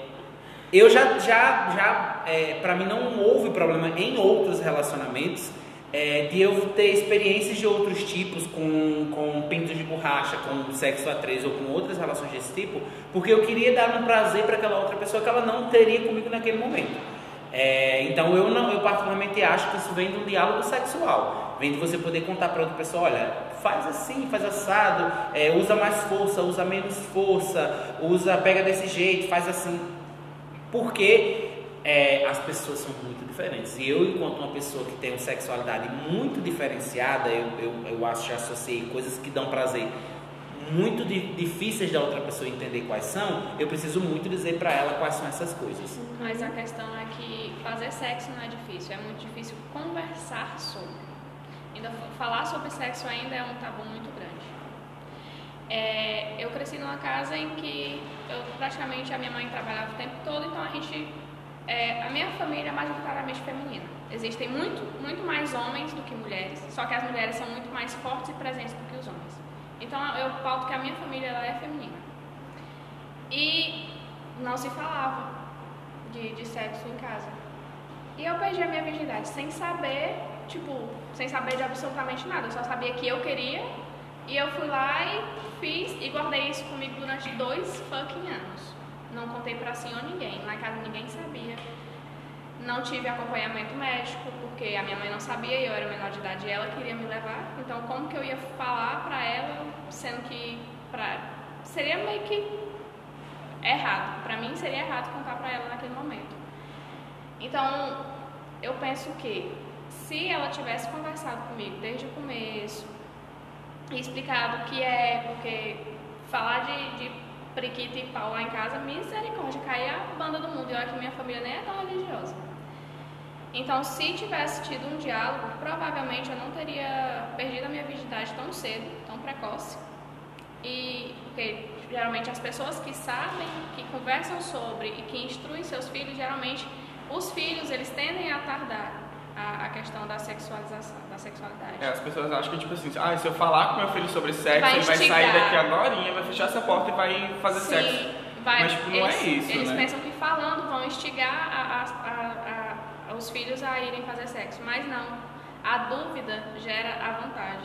E: eu já, já, já é, para mim não houve problema em outros relacionamentos é, de eu ter experiências de outros tipos com, com pintos de borracha, com sexo a três ou com outras relações desse tipo, porque eu queria dar um prazer para aquela outra pessoa que ela não teria comigo naquele momento. É, então eu não, eu particularmente acho que isso vem de um diálogo sexual, vem de você poder contar para outra pessoa, olha, faz assim, faz assado, é, usa mais força, usa menos força, usa, pega desse jeito, faz assim, porque é, as pessoas são muito diferentes. E eu, enquanto uma pessoa que tem uma sexualidade muito diferenciada, eu, eu, eu acho que associei coisas que dão prazer muito di- difíceis da outra pessoa entender quais são, eu preciso muito dizer para ela quais são essas coisas.
B: Mas a questão é que fazer sexo não é difícil, é muito difícil conversar sobre. Ainda fa- falar sobre sexo ainda é um tabu muito. É, eu cresci numa casa em que eu, praticamente a minha mãe trabalhava o tempo todo, então a gente, é, a minha família é majoritariamente feminina. Existem muito, muito mais homens do que mulheres, só que as mulheres são muito mais fortes e presentes do que os homens. Então eu pauto que a minha família ela é feminina. E não se falava de, de sexo em casa. E eu perdi a minha virgindade sem saber, tipo, sem saber de absolutamente nada. Eu só sabia que eu queria e eu fui lá e fiz e guardei isso comigo durante dois fucking anos. Não contei pra senhor ninguém. Em casa ninguém sabia. Não tive acompanhamento médico, porque a minha mãe não sabia e eu era menor de idade e ela queria me levar. Então, como que eu ia falar pra ela, sendo que pra... seria meio que errado. Pra mim seria errado contar pra ela naquele momento. Então, eu penso que se ela tivesse conversado comigo desde o começo e explicado o que é, porque falar de, de priquita e pau lá em casa, misericórdia, caía a banda do mundo. E olha que minha família nem é tão religiosa. Então, se tivesse tido um diálogo, provavelmente eu não teria perdido a minha virgindade tão cedo, tão precoce. E porque geralmente as pessoas que sabem, que conversam sobre e que instruem seus filhos, geralmente os filhos eles tendem a tardar a, a questão da sexualização, da sexualidade.
D: É, as pessoas acham que, tipo assim, ah, se eu falar com meu filho sobre sexo,
B: Vai
D: ele vai sair daqui agora, vai fechar essa porta e vai fazer
B: Sim,
D: sexo.
B: vai,
D: Mas, tipo, não é
B: eles,
D: isso,
B: Eles
D: né?
B: pensam que falando vão instigar a- a- os filhos a irem fazer sexo, mas não. A dúvida gera a vontade.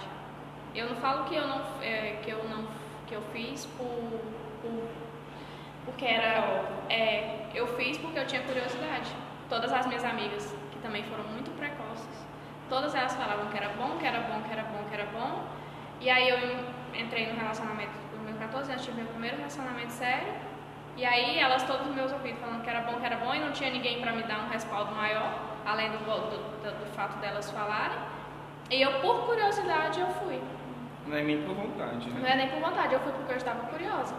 B: Eu não falo que eu não, é, que eu não que eu fiz por, por- porque era é, eu fiz porque eu tinha curiosidade. Todas as minhas amigas também foram muito precoces, todas elas falavam que era bom, que era bom, que era bom, que era bom. E aí eu entrei no relacionamento com meus 14 anos, tive meu primeiro relacionamento sério. E aí elas todos nos meus ouvidos falando que era bom, que era bom e não tinha ninguém para me dar um respaldo maior, além do, do, do- do fato delas falarem. E eu, por curiosidade, eu fui.
D: Não é nem por vontade,
B: Não
D: né?
B: é nem por vontade, eu fui porque eu estava curiosa.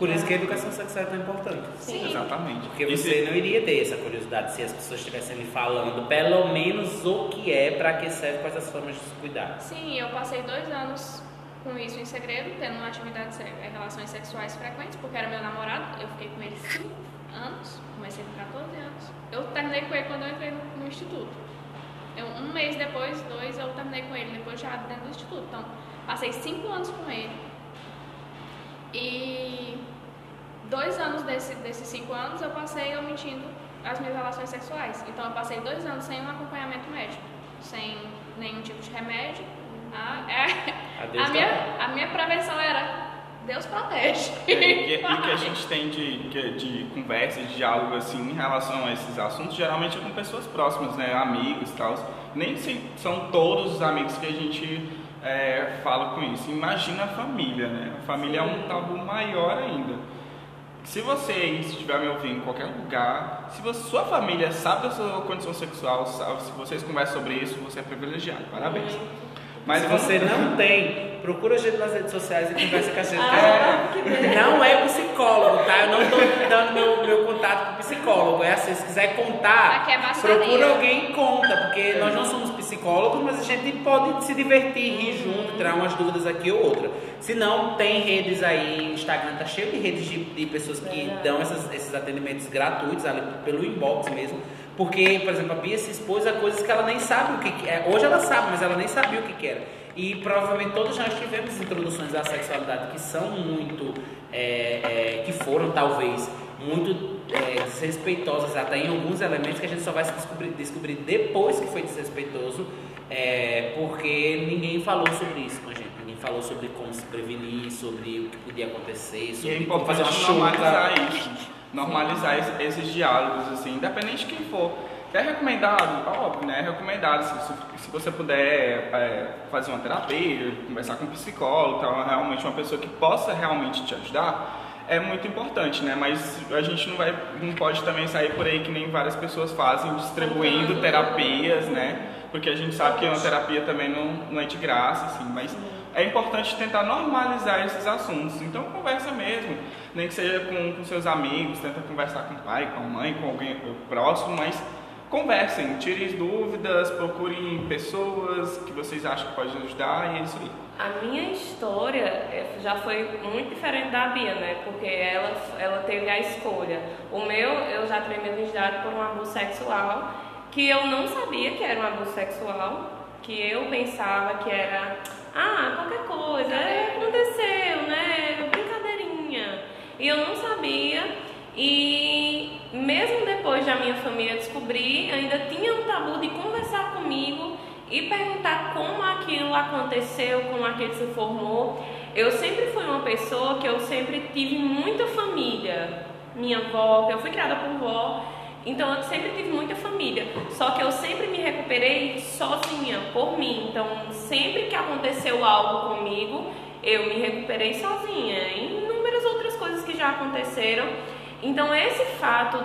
E: Por isso que a educação sexual é tão importante.
B: Sim.
D: Exatamente.
E: Porque você não iria ter essa curiosidade se as pessoas estivessem lhe falando pelo menos o que é, para que serve, quais as formas de se cuidar.
B: Sim, eu passei dois anos com isso em segredo, tendo uma atividade eh, relações sexuais frequentes, porque era meu namorado. Eu fiquei com ele cinco anos, comecei com 14 anos. Eu terminei com ele quando eu entrei no, no instituto. Eu, um mês depois, dois, eu terminei com ele, depois já dentro do instituto. Então, passei cinco anos com ele. E dois anos desse, desses cinco anos eu passei omitindo as minhas relações sexuais. Então eu passei dois anos sem um acompanhamento médico, sem nenhum tipo de remédio. Ah, é- a, minha,
E: tá
B: a minha prevenção era Deus protege.
D: É, e, e o que a gente tem de, que- de conversa, de diálogo assim em relação a esses assuntos, geralmente é com pessoas próximas, né? Amigos e tal. Nem se- são todos os amigos que a gente é, fala com isso. Imagina a família, né? A família é um tabu maior ainda. Se você aí estiver me ouvindo em qualquer lugar, se você- sua família sabe da sua condição sexual, sabe, se vocês conversam sobre isso, você é privilegiado. Parabéns. Mas
E: Se você não tem, procura a gente nas redes sociais e conversa com a gente.
F: Ah, beleza.
E: Não é psicólogo, tá? Eu não tô dando meu, meu contato pro psicólogo. É assim, se quiser contar,
B: é
E: procura alguém e conta, porque nós não somos psicólogos, mas a gente pode se divertir, rir junto, tirar umas dúvidas aqui ou outra. Se não, tem redes aí, Instagram tá cheio de redes de, de pessoas que
F: Verdade.
E: dão essas- esses atendimentos gratuitos ali pelo inbox mesmo. Porque, por exemplo, a Bia se expôs a coisas que ela nem sabe o que, que é. Hoje ela sabe, mas ela nem sabia o que, que era. E provavelmente todos nós tivemos introduções à sexualidade que são muito, é, é, que foram talvez muito é, desrespeitosas até em alguns elementos que a gente só vai descobrir, descobrir depois que foi desrespeitoso, é, porque ninguém falou sobre isso com a gente. Ninguém falou sobre como se prevenir, sobre o que podia acontecer,
D: E
E: sobre
D: é
E: como fazer uma
D: normalizar
E: chuva.
D: isso. Normalizar esse- esses diálogos, assim, independente de quem for. É recomendado, óbvio, né? É recomendado se, se- se você puder é, fazer uma terapia, conversar com um psicólogo, tal, realmente uma pessoa que possa realmente te ajudar, é muito importante, né? Mas a gente não vai, não pode também sair por aí que nem várias pessoas fazem, distribuindo terapias, né? Porque a gente sabe que uma terapia também não, não é de graça, assim, mas é importante tentar normalizar esses assuntos. Então conversa mesmo, nem que seja com, com seus amigos, tenta conversar com o pai, com a mãe, com alguém próximo, mas conversem, tirem dúvidas, procurem pessoas que vocês acham que podem ajudar e é isso aí.
F: A minha história é, já foi muito diferente da Bia, né? Porque ela, ela teve a escolha. O meu, eu já tirei minha virgindade por um abuso sexual, que eu não sabia que era um abuso sexual, que eu pensava que era, ah, qualquer coisa, é, aconteceu, né? Brincadeirinha. E eu não sabia. E mesmo depois da minha família descobrir, ainda tinha um tabu de conversar comigo e perguntar como aquilo aconteceu, como aquilo se formou. Eu sempre fui uma pessoa que eu sempre tive muita família. Minha avó, eu fui criada por vó, então eu sempre tive muita família. Só que eu sempre me recuperei sozinha, por mim. Então, sempre que aconteceu algo comigo, eu me recuperei sozinha. E inúmeras outras coisas que já aconteceram. Então, esse fato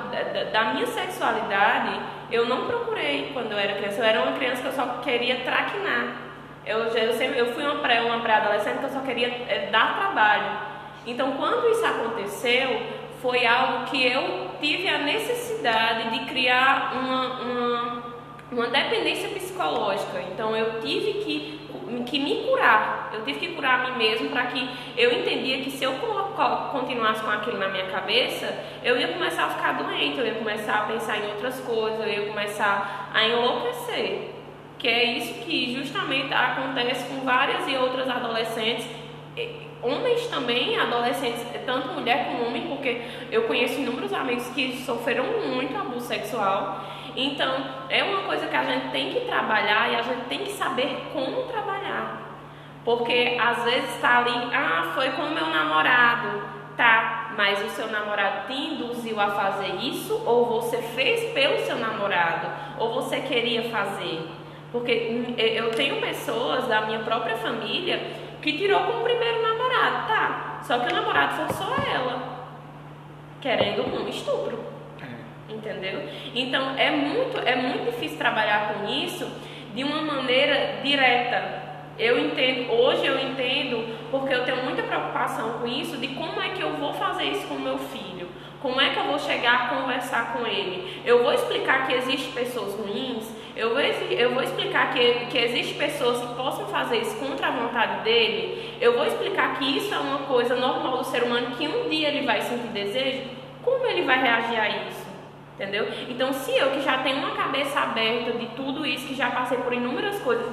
F: da, minha sexualidade, eu não procurei quando eu era criança. Eu era uma criança que eu só queria traquinar. Eu, eu, sempre, eu fui uma pré- uma pré-adolescente que eu só queria eh, dar trabalho. Então, quando isso aconteceu, foi algo que eu tive a necessidade de criar uma, uma, uma dependência psicológica. Então, eu tive que que me curar. Eu tive que curar a mim mesmo para que eu entendia que se eu continuasse com aquilo na minha cabeça, eu ia começar a ficar doente, eu ia começar a pensar em outras coisas, eu ia começar a enlouquecer. Que é isso que justamente acontece com várias e outras adolescentes homens também, adolescentes, tanto mulher como homem, porque eu conheço inúmeros amigos que sofreram muito abuso sexual. Então, é uma coisa que a gente tem que trabalhar e a gente tem que saber como trabalhar. Porque às vezes está ali, ah, foi com o meu namorado, tá, mas o seu namorado te induziu a fazer isso, ou você fez pelo seu namorado, ou você queria fazer. Porque hum, eu tenho pessoas da minha própria família que tirou como primeiro namorado, tá? Só que o namorado forçou ela, querendo um estupro. Entendeu? Então é muito, é muito difícil trabalhar com isso de uma maneira direta. Eu entendo, hoje eu entendo, porque eu tenho muita preocupação com isso, de como é que eu vou fazer isso com meu filho. Como é que eu vou chegar a conversar com ele? Eu vou explicar que existem pessoas ruins, eu vou, eu vou explicar que, que existem pessoas que possam fazer isso contra a vontade dele. Eu vou explicar que isso é uma coisa normal do ser humano, que um dia ele vai sentir desejo. Como ele vai reagir a isso? Entendeu? Então, se eu que já tenho uma cabeça aberta de tudo isso, que já passei por inúmeras coisas,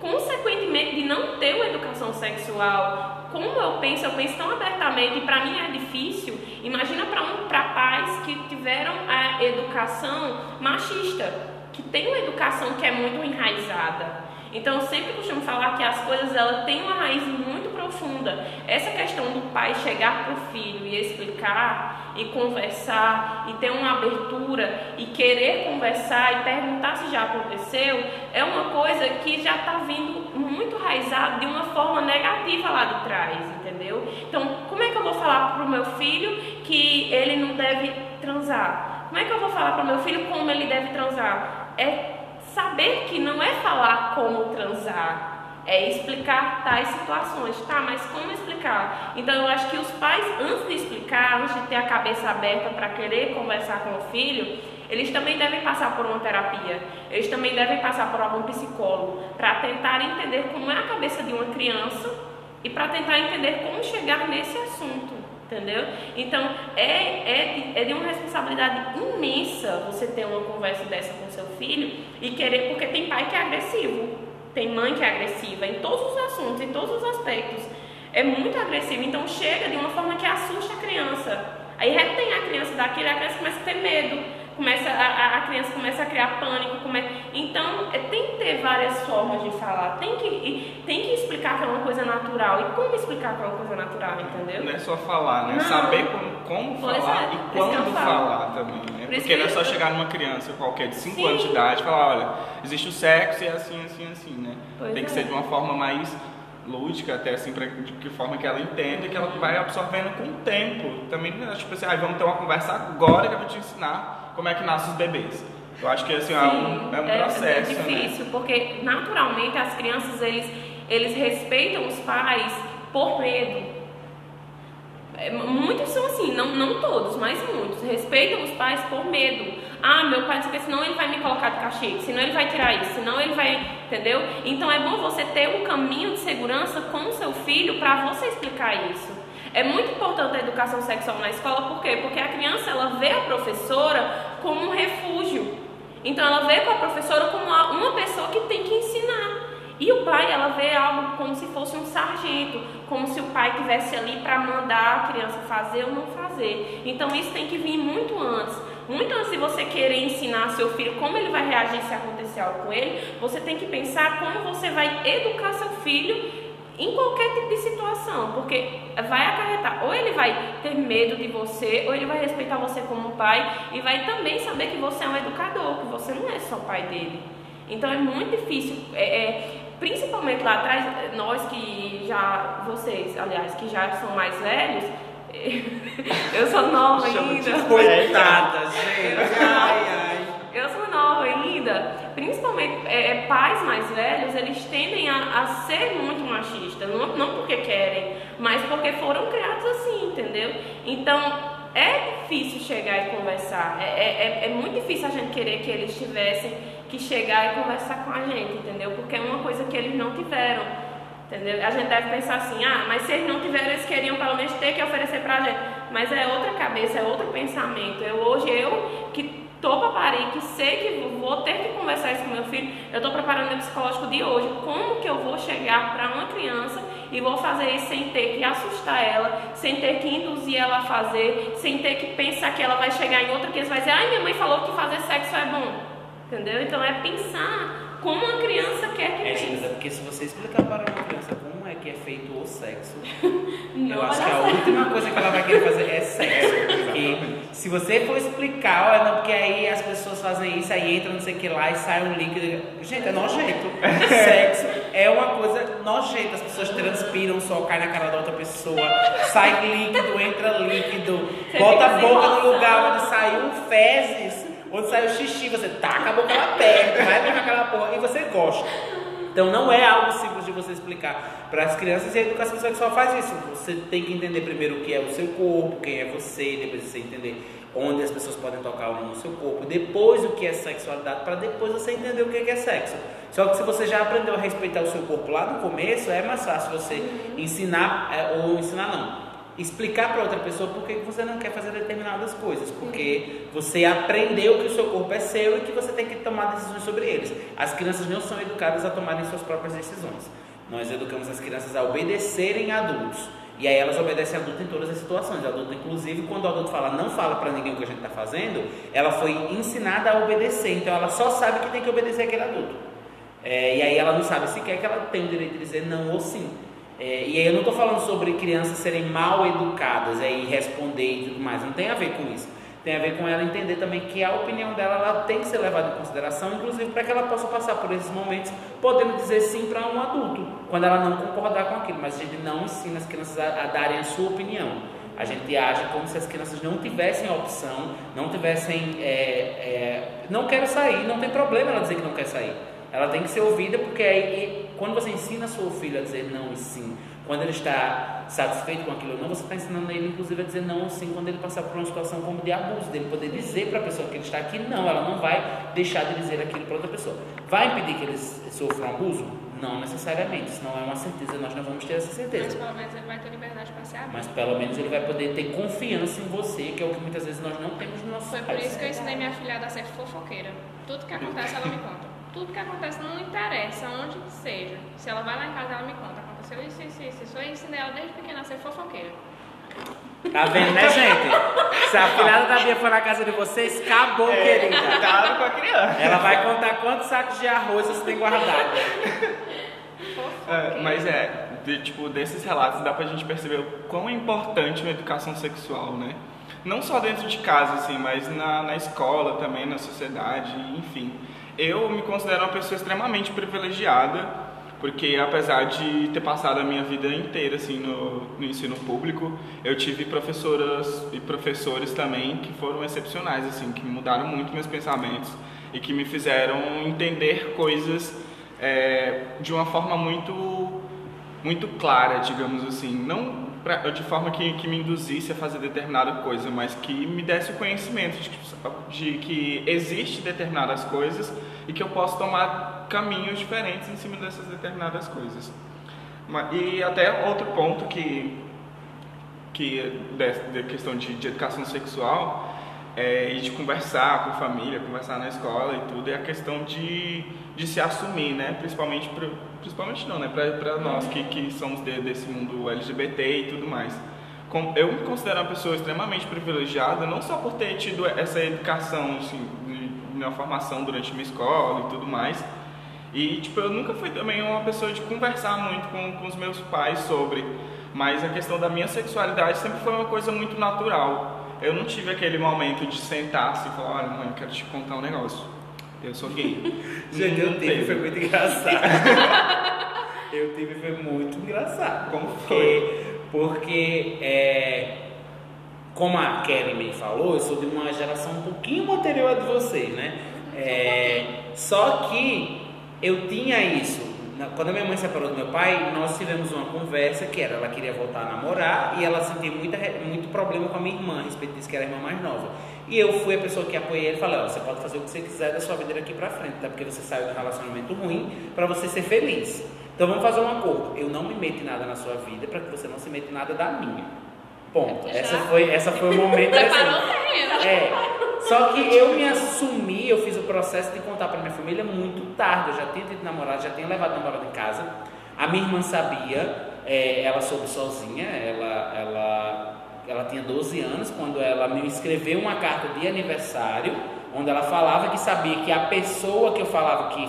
F: consequentemente de não ter uma educação sexual, como eu penso, eu penso tão abertamente e para mim é difícil. Imagina para um, pais que tiveram a educação machista que tem uma educação que é muito enraizada. Então, eu sempre costumo falar que as coisas ela têm uma raiz muito profunda. Essa questão do pai chegar para o filho e explicar e conversar e ter uma abertura e querer conversar e perguntar se já aconteceu é uma coisa que já está vindo muito raizado de uma forma negativa lá de trás, entendeu? Então, como é que eu vou falar para o meu filho que ele não deve transar? Como é que eu vou falar para o meu filho como ele deve transar? é saber que não é falar como transar, é explicar tais situações, tá? Mas como explicar? Então eu acho que os pais, antes de explicar, antes de ter a cabeça aberta para querer conversar com o filho, eles também devem passar por uma terapia, eles também devem passar por algum psicólogo, para tentar entender como é a cabeça de uma criança e para tentar entender como chegar nesse assunto entendeu? Então é, é, é de uma responsabilidade imensa você ter uma conversa dessa com seu filho e querer, porque tem pai que é agressivo, tem mãe que é agressiva em todos os assuntos, em todos os aspectos. É muito agressivo, então chega de uma forma que assusta a criança. Aí retém a criança daquilo a criança começa a ter medo começa a, a criança começa a criar pânico, come... então é, tem que ter várias formas de falar, tem que, tem que explicar que é uma coisa natural e como explicar que é uma coisa natural, entendeu?
D: Não é só falar, né? Não. Saber como, como falar é, e quando falar também, né? Porque não é só chegar numa criança qualquer de 5 anos de idade e falar, olha, existe o sexo e é assim, assim, assim, né? Pois tem que é. ser de uma forma mais lúdica, até assim, pra, de que forma que ela entende, que ela vai absorvendo com o tempo. Também, né? tipo assim, ah, vamos ter uma conversa agora que eu vou te ensinar como é que nascem os bebês. Eu acho que assim, é Sim, é um, é um processo. É,
F: difícil,
D: né?
F: porque naturalmente as crianças eles, eles respeitam os pais por medo. É, muitos são assim, não, não todos, mas muitos. Respeitam os pais por medo. Ah, meu pai disse que senão ele vai me colocar de castigo, senão ele vai tirar isso, senão ele vai. Entendeu? Então é bom você ter um caminho de segurança com o seu filho para você explicar isso. É muito importante a educação sexual na escola, por quê? Porque a criança ela vê a professora como um refúgio. Então ela vê a professora como uma pessoa que tem que ensinar. E o pai, ela vê algo como se fosse um sargento, como se o pai tivesse ali para mandar a criança fazer ou não fazer. Então isso tem que vir muito antes. Muito antes de você querer ensinar seu filho como ele vai reagir se acontecer algo com ele, você tem que pensar como você vai educar seu filho em qualquer tipo de situação, porque vai acarretar, ou ele vai ter medo de você, ou ele vai respeitar você como pai e vai também saber que você é um educador, que você não é só pai dele. Então é muito difícil, é, é, principalmente lá atrás, nós que já, vocês, aliás, que já são mais velhos, eu sou nova ainda.
E: Coitada, gente. Ai, ai.
F: Eu sou nova ainda principalmente é, é, pais mais velhos, eles tendem a, a ser muito machistas, não, não porque querem, mas porque foram criados assim, entendeu? Então é difícil chegar e conversar, é, é, é, é muito difícil a gente querer que eles tivessem que chegar e conversar com a gente, entendeu? Porque é uma coisa que eles não tiveram. Entendeu? A gente deve pensar assim, ah, mas se eles não tiveram, eles queriam pelo menos ter que oferecer pra gente. Mas é outra cabeça, é outro pensamento. Eu hoje, eu que tô que sei que vou ter que conversar isso com meu filho, eu tô preparando meu psicológico de hoje. Como que eu vou chegar para uma criança e vou fazer isso sem ter que assustar ela, sem ter que induzir ela a fazer, sem ter que pensar que ela vai chegar em outra criança e vai dizer, ai, minha mãe falou que fazer sexo é bom. Entendeu? Então é pensar como a criança quer que
E: É,
F: pense.
E: Cida, porque se você explicar para uma criança como é que é feito o sexo, eu acho que a última coisa que ela vai querer fazer é sexo. Se você for explicar, olha, não, porque aí as pessoas fazem isso, aí entra não sei o que lá e sai um líquido. Gente, é nojento. Sexo é uma coisa nojenta. As pessoas transpiram, só cai na cara da outra pessoa, sai líquido, entra líquido,
F: Você
E: bota a boca no lugar onde saiu fezes, onde saiu xixi, você taca a boca lá perto, vai pra aquela porra e você gosta. Então não é algo simples de você explicar para as crianças e a educação sexual faz isso. Você tem que entender primeiro o que é o seu corpo, quem é você, depois você entender onde as pessoas podem tocar ou não no seu corpo, depois o que é sexualidade, para depois você entender o que é sexo. Só que se você já aprendeu a respeitar o seu corpo lá no começo, é mais fácil você ensinar, é, ou ensinar não, explicar para outra pessoa por que você não quer fazer determinadas coisas, porque você aprendeu que o seu corpo é seu e que você tem que tomar decisões sobre eles. As crianças não são educadas a tomarem suas próprias decisões. Nós educamos as crianças a obedecerem a adultos. E aí elas obedecem adulto em todas as situações. Adulto, inclusive, quando o adulto fala não fala para ninguém o que a gente está fazendo, ela foi ensinada a obedecer. Então ela só sabe que tem que obedecer aquele adulto. É, e aí ela não sabe sequer que ela tem o direito de dizer não ou sim. É, e aí eu não estou falando sobre crianças serem mal educadas é, e responder e tudo mais, não tem a ver com isso. Tem a ver com ela entender também que a opinião dela ela tem que ser levada em consideração, inclusive para que ela possa passar por esses momentos, podendo dizer sim para um adulto, quando ela não concordar com aquilo. Mas a gente não ensina as crianças a, a darem a sua opinião. A gente age como se as crianças não tivessem opção, não tivessem. é, é, não quero sair, não tem problema ela dizer que não quer sair. Ela tem que ser ouvida porque aí, quando você ensina seu filho a dizer não e sim, quando ele está satisfeito com aquilo ou não, você está ensinando ele, inclusive, a dizer não ou sim quando ele passar por uma situação como de abuso, dele poder dizer para a pessoa que ele está aqui, não, ela não vai deixar de dizer aquilo para outra pessoa. Vai impedir que eles sofram abuso? Não necessariamente, isso não é uma certeza, nós não vamos ter essa
B: Mas
E: certeza.
B: pelo menos ele vai ter liberdade para ser
E: Mas pelo menos ele vai poder ter confiança em você, que é o que muitas vezes nós não temos no nosso
B: Foi por isso que eu ensinei minha filhada a ser fofoqueira. Tudo que acontece, ela me conta. Tudo que acontece não interessa onde seja. Se ela vai lá em casa, ela me conta. Aconteceu isso, isso, isso. isso. Eu ensinei ela desde pequena a ser fofoqueira.
E: Tá vendo, né, gente? Se a filhada da Bia for na casa de vocês, acabou, querida.
D: Cuidado com a criança.
E: Ela vai contar quantos sacos de arroz você tem guardado.
D: É, mas é, de, tipo, desses relatos dá pra gente perceber o quão é importante uma educação sexual, né? Não só dentro de casa, assim, mas na, na escola também, na sociedade, enfim. Eu me considero uma pessoa extremamente privilegiada, porque apesar de ter passado a minha vida inteira, assim, no, no ensino público, eu tive professoras e professores também que foram excepcionais, assim, que mudaram muito meus pensamentos e que me fizeram entender coisas é, de uma forma muito muito clara, digamos assim, não pra, de forma que, que me induzisse a fazer determinada coisa, mas que me desse o conhecimento de, de que existe determinadas coisas e que eu posso tomar caminhos diferentes em cima dessas determinadas coisas. E até outro ponto que que da questão de, de educação sexual é, e de conversar com a família, conversar na escola e tudo, é a questão de, de se assumir, né? Principalmente, pro, principalmente não, né? Para nós que, que somos de, desse mundo LGBT e tudo mais. Com- eu me considero uma pessoa extremamente privilegiada, não só por ter tido essa educação, assim, uma formação durante minha escola e tudo mais, e, tipo, eu nunca fui também uma pessoa de conversar muito com, com os meus pais sobre, mas a questão da minha sexualidade sempre foi uma coisa muito natural. Eu não tive aquele momento de sentar assim e falar, olha, mãe, quero te contar um negócio. Eu sou gay.
E: Gente, eu tive, foi muito engraçado. eu tive, foi muito engraçado.
D: Como
E: porque, Porque, é, como a Kelly me falou, eu sou de uma geração um pouquinho anterior a de vocês, né? É, só que eu tinha isso. Quando a minha mãe se separou do meu pai, nós tivemos uma conversa que era, ela queria voltar a namorar e ela sentia muita, muito problema com a minha irmã, a respeito disso, que era a irmã mais nova. E eu fui a pessoa que apoiei ele e falei, ó, você pode fazer o que você quiser da sua vida daqui pra frente, tá? Porque você saiu de um relacionamento ruim pra você ser feliz. Então vamos fazer um acordo. Eu não me meto em nada na sua vida para que você não se meta em nada da minha. Ponto.
B: Já?
E: Essa foi, essa foi o momento.
B: Preparou
E: assim, é. Só que eu me assumi, eu fiz o processo de contar para minha família muito tarde. Eu já tinha tido namorado, já tinha levado namorado em casa. A minha irmã sabia, é, ela soube sozinha, ela, ela, ela tinha 12 anos quando ela me escreveu uma carta de aniversário, onde ela falava que sabia que a pessoa que eu falava que,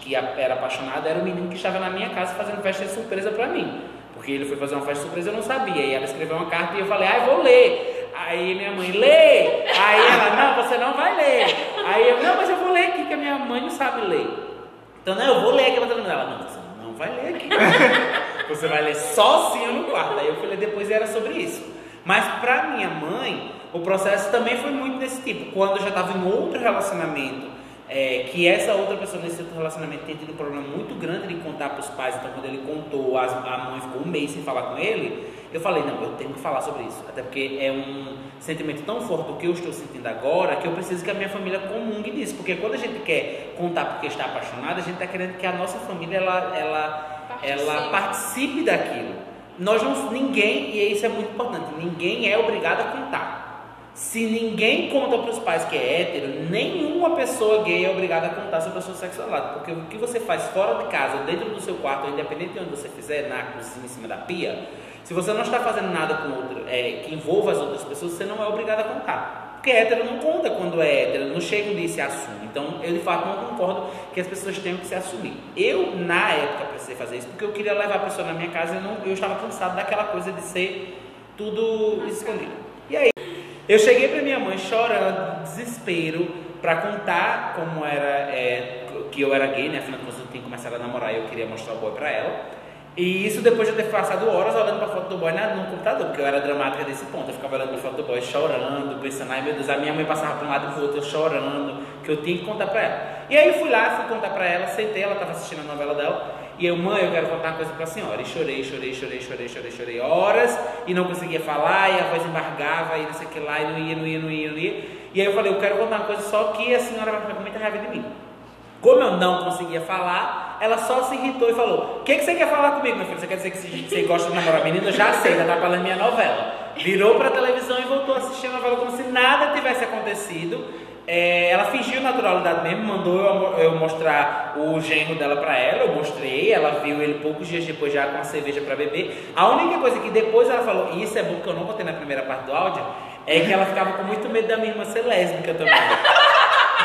E: que era apaixonada era o menino que estava na minha casa fazendo festa de surpresa para mim. Porque ele foi fazer uma festa surpresa eu não sabia. E ela escreveu uma carta e eu falei, ah, eu vou ler. Aí minha mãe, lê! Aí ela, não, você não vai ler. Aí eu, não, mas eu vou ler aqui, que a minha mãe não sabe ler. Então, não, eu vou ler aqui. Ela, não, você não vai ler aqui. você vai ler sozinho no quarto. Aí eu falei, depois era sobre isso. Mas pra minha mãe, o processo também foi muito desse tipo. Quando eu já estava em outro relacionamento, é, que essa outra pessoa nesse outro relacionamento tinha tido um problema muito grande de contar para os pais, então quando ele contou, a, a mãe ficou um mês sem falar com ele, eu falei, não, eu tenho que falar sobre isso, até porque é um sentimento tão forte do que eu estou sentindo agora, que eu preciso que a minha família comungue disso, porque quando a gente quer contar porque está apaixonada, a gente está querendo que a nossa família, ela, ela,
B: Participe.
E: ela participe daquilo. Nós não, ninguém, e isso é muito importante, ninguém é obrigado a contar. Se ninguém conta para os pais que é hétero, nenhuma pessoa gay é obrigada a contar sobre a sua sexualidade. Porque o que você faz fora de casa, dentro do seu quarto, independente de onde você fizer, na cozinha, em cima da pia, se você não está fazendo nada com outro, é, que envolva as outras pessoas, você não é obrigado a contar. Porque hétero não conta quando é hétero, não chega um dia se assume. Então, eu de fato não concordo que as pessoas tenham que se assumir. Eu, na época, precisei fazer isso porque eu queria levar a pessoa na minha casa e não, eu estava cansado daquela coisa de ser tudo escondido. E aí, eu cheguei para minha mãe chorando, desespero, para contar como era, é, que eu era gay, né? Afinal de contas, eu tinha começado a namorar e eu queria mostrar o boy para ela. E isso depois de eu ter passado horas olhando para a foto do boy na, no computador, porque eu era dramática desse ponto. Eu ficava olhando para a foto do boy chorando, pensando, ai meu Deus, a minha mãe passava para um lado e para o outro, chorando, que eu tinha que contar para ela. E aí eu fui lá, fui contar para ela, sentei, ela estava assistindo a novela dela, e eu, mãe, eu quero contar uma coisa para a senhora. E chorei, chorei, chorei, chorei, chorei, chorei horas, e não conseguia falar, e a voz embargava, e não sei o que lá, e não ia, não ia, não ia, não ia. E aí eu falei, eu quero contar uma coisa só que a senhora vai ficar com muita raiva de mim. Como eu não conseguia falar, ela só se irritou e falou: O que, que você quer falar comigo, meu filho? Você quer dizer que você gosta de namorar menino? Já sei, já tá falando minha novela. Virou pra televisão e voltou a assistir a novela como se nada tivesse acontecido. É, ela fingiu naturalidade mesmo, mandou eu, eu mostrar o genro dela pra ela, eu mostrei, ela viu ele poucos dias depois já com a cerveja pra beber. A única coisa que depois ela falou, e isso é bom que eu não botei na primeira parte do áudio, é que ela ficava com muito medo da minha irmã ser lésbica também.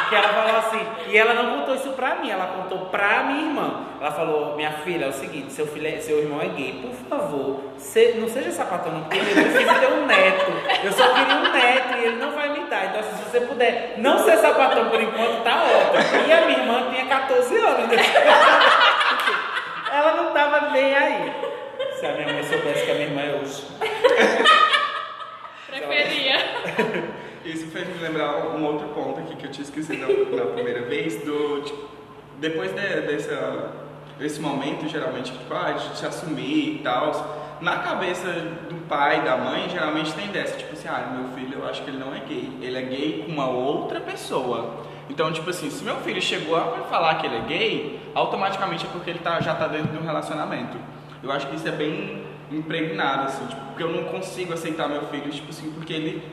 E: Porque ela falou assim, e ela não contou isso pra mim, ela contou pra minha irmã. Ela falou, minha filha, é o seguinte, seu, filho é- seu irmão é gay, por favor, se- não seja sapatão não, porque eu preciso ter um neto. Eu só queria um neto e ele não vai me dar. Então, assim, se você puder não ser sapatão por enquanto, tá ótimo. E a minha irmã tinha 14 anos. né? Ela não tava nem aí. Se a minha mãe soubesse que a minha irmã é hoje.
B: Preferia.
D: Isso fez me lembrar um outro ponto aqui que eu tinha esquecido na, primeira vez, do tipo, depois de- dessa, desse momento, geralmente, tipo, ah, de se assumir e tal, na cabeça do pai da mãe, geralmente tem dessa, tipo assim, ah, meu filho, eu acho que ele não é gay, ele é gay com uma outra pessoa. Então, tipo assim, se meu filho chegou a falar que ele é gay, automaticamente é porque ele tá, já tá dentro de um relacionamento. Eu acho que isso é bem impregnado, assim, tipo, porque eu não consigo aceitar meu filho, tipo assim, porque ele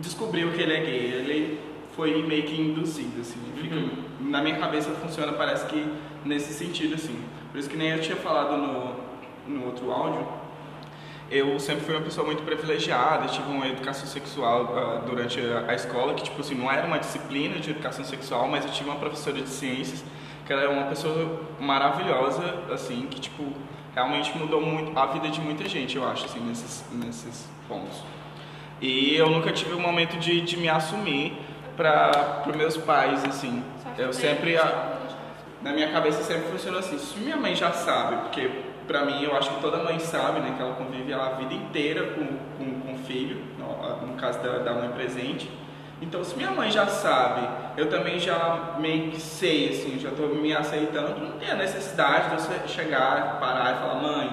D: descobriu que ele é gay, ele foi meio que induzido, assim, fica, na minha cabeça funciona, parece que nesse sentido, assim. Por isso que nem eu tinha falado no, no outro áudio, eu sempre fui uma pessoa muito privilegiada, tive uma educação sexual ah, durante a, a escola, que tipo assim, não era uma disciplina de educação sexual, mas eu tive uma professora de ciências, que ela é uma pessoa maravilhosa, assim, que tipo, realmente mudou muito a vida de muita gente, eu acho, assim, nesses, nesses pontos. E eu nunca tive um momento de, de me assumir para os meus pais, assim. Eu sempre, a- na minha cabeça sempre funcionou assim. Se minha mãe já sabe, porque pra mim eu acho que toda mãe sabe, né, que ela convive a vida inteira com, com, com o filho, no, no caso da, da mãe presente. Então, se minha mãe já sabe, eu também já meio que sei, assim, já tô me aceitando, não tem a necessidade de eu chegar, parar e falar, mãe,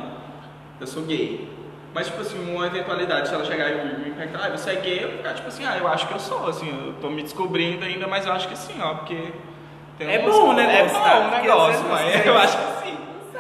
D: eu sou gay. Mas, tipo assim, uma eventualidade, se ela chegar e me perguntar, ah, você é gay, eu ficar tipo assim, ah, eu acho que eu sou, assim, eu tô me descobrindo ainda, mas eu acho que sim, ó, porque...
E: É bom negócio,
D: É bom o negócio, mas eu acho que sim.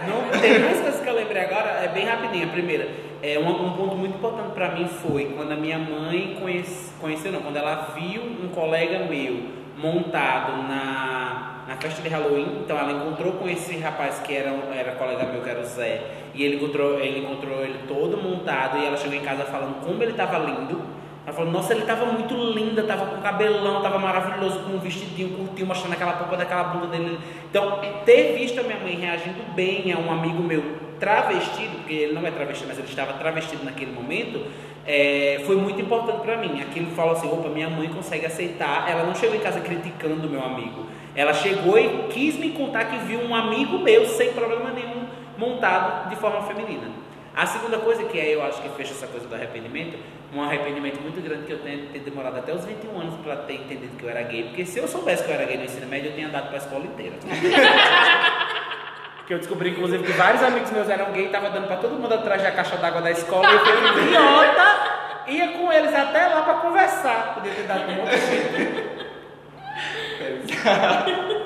E: Não, tem duas coisas que eu lembrei agora, é bem rapidinho. A primeira, é, um, um ponto muito importante pra mim foi quando a minha mãe conhece, conheceu, não, quando ela viu um colega meu montado na, na festa de Halloween. Então ela encontrou com esse rapaz que era, era colega meu, que era o Zé. E ele encontrou, ele encontrou ele todo montado e ela chegou em casa falando como ele estava lindo. Ela falou, nossa, ele estava muito lindo, estava com cabelão, estava maravilhoso, com um vestidinho curtinho, mostrando aquela polpa daquela bunda dele. Então, ter visto a minha mãe reagindo bem a um amigo meu travestido, porque ele não é travestido, mas ele estava travestido naquele momento, é, foi muito importante para mim. Aquilo falou assim, opa, minha mãe consegue aceitar. Ela não chegou em casa criticando meu amigo. Ela chegou e quis me contar que viu um amigo meu, sem problema nenhum, montado de forma feminina. A segunda coisa que é, eu acho que fecha essa coisa do arrependimento, um arrependimento muito grande que eu tenho ter demorado até os 21 anos para ter entendido que eu era gay, porque se eu soubesse que eu era gay no ensino médio, eu tinha andado para a escola inteira. que eu descobri, inclusive, que vários amigos meus eram gay, tava dando para todo mundo atrás da caixa d'água da escola, e eu fui idiota, ia com eles até lá para conversar, podia ter dado um monte de gente.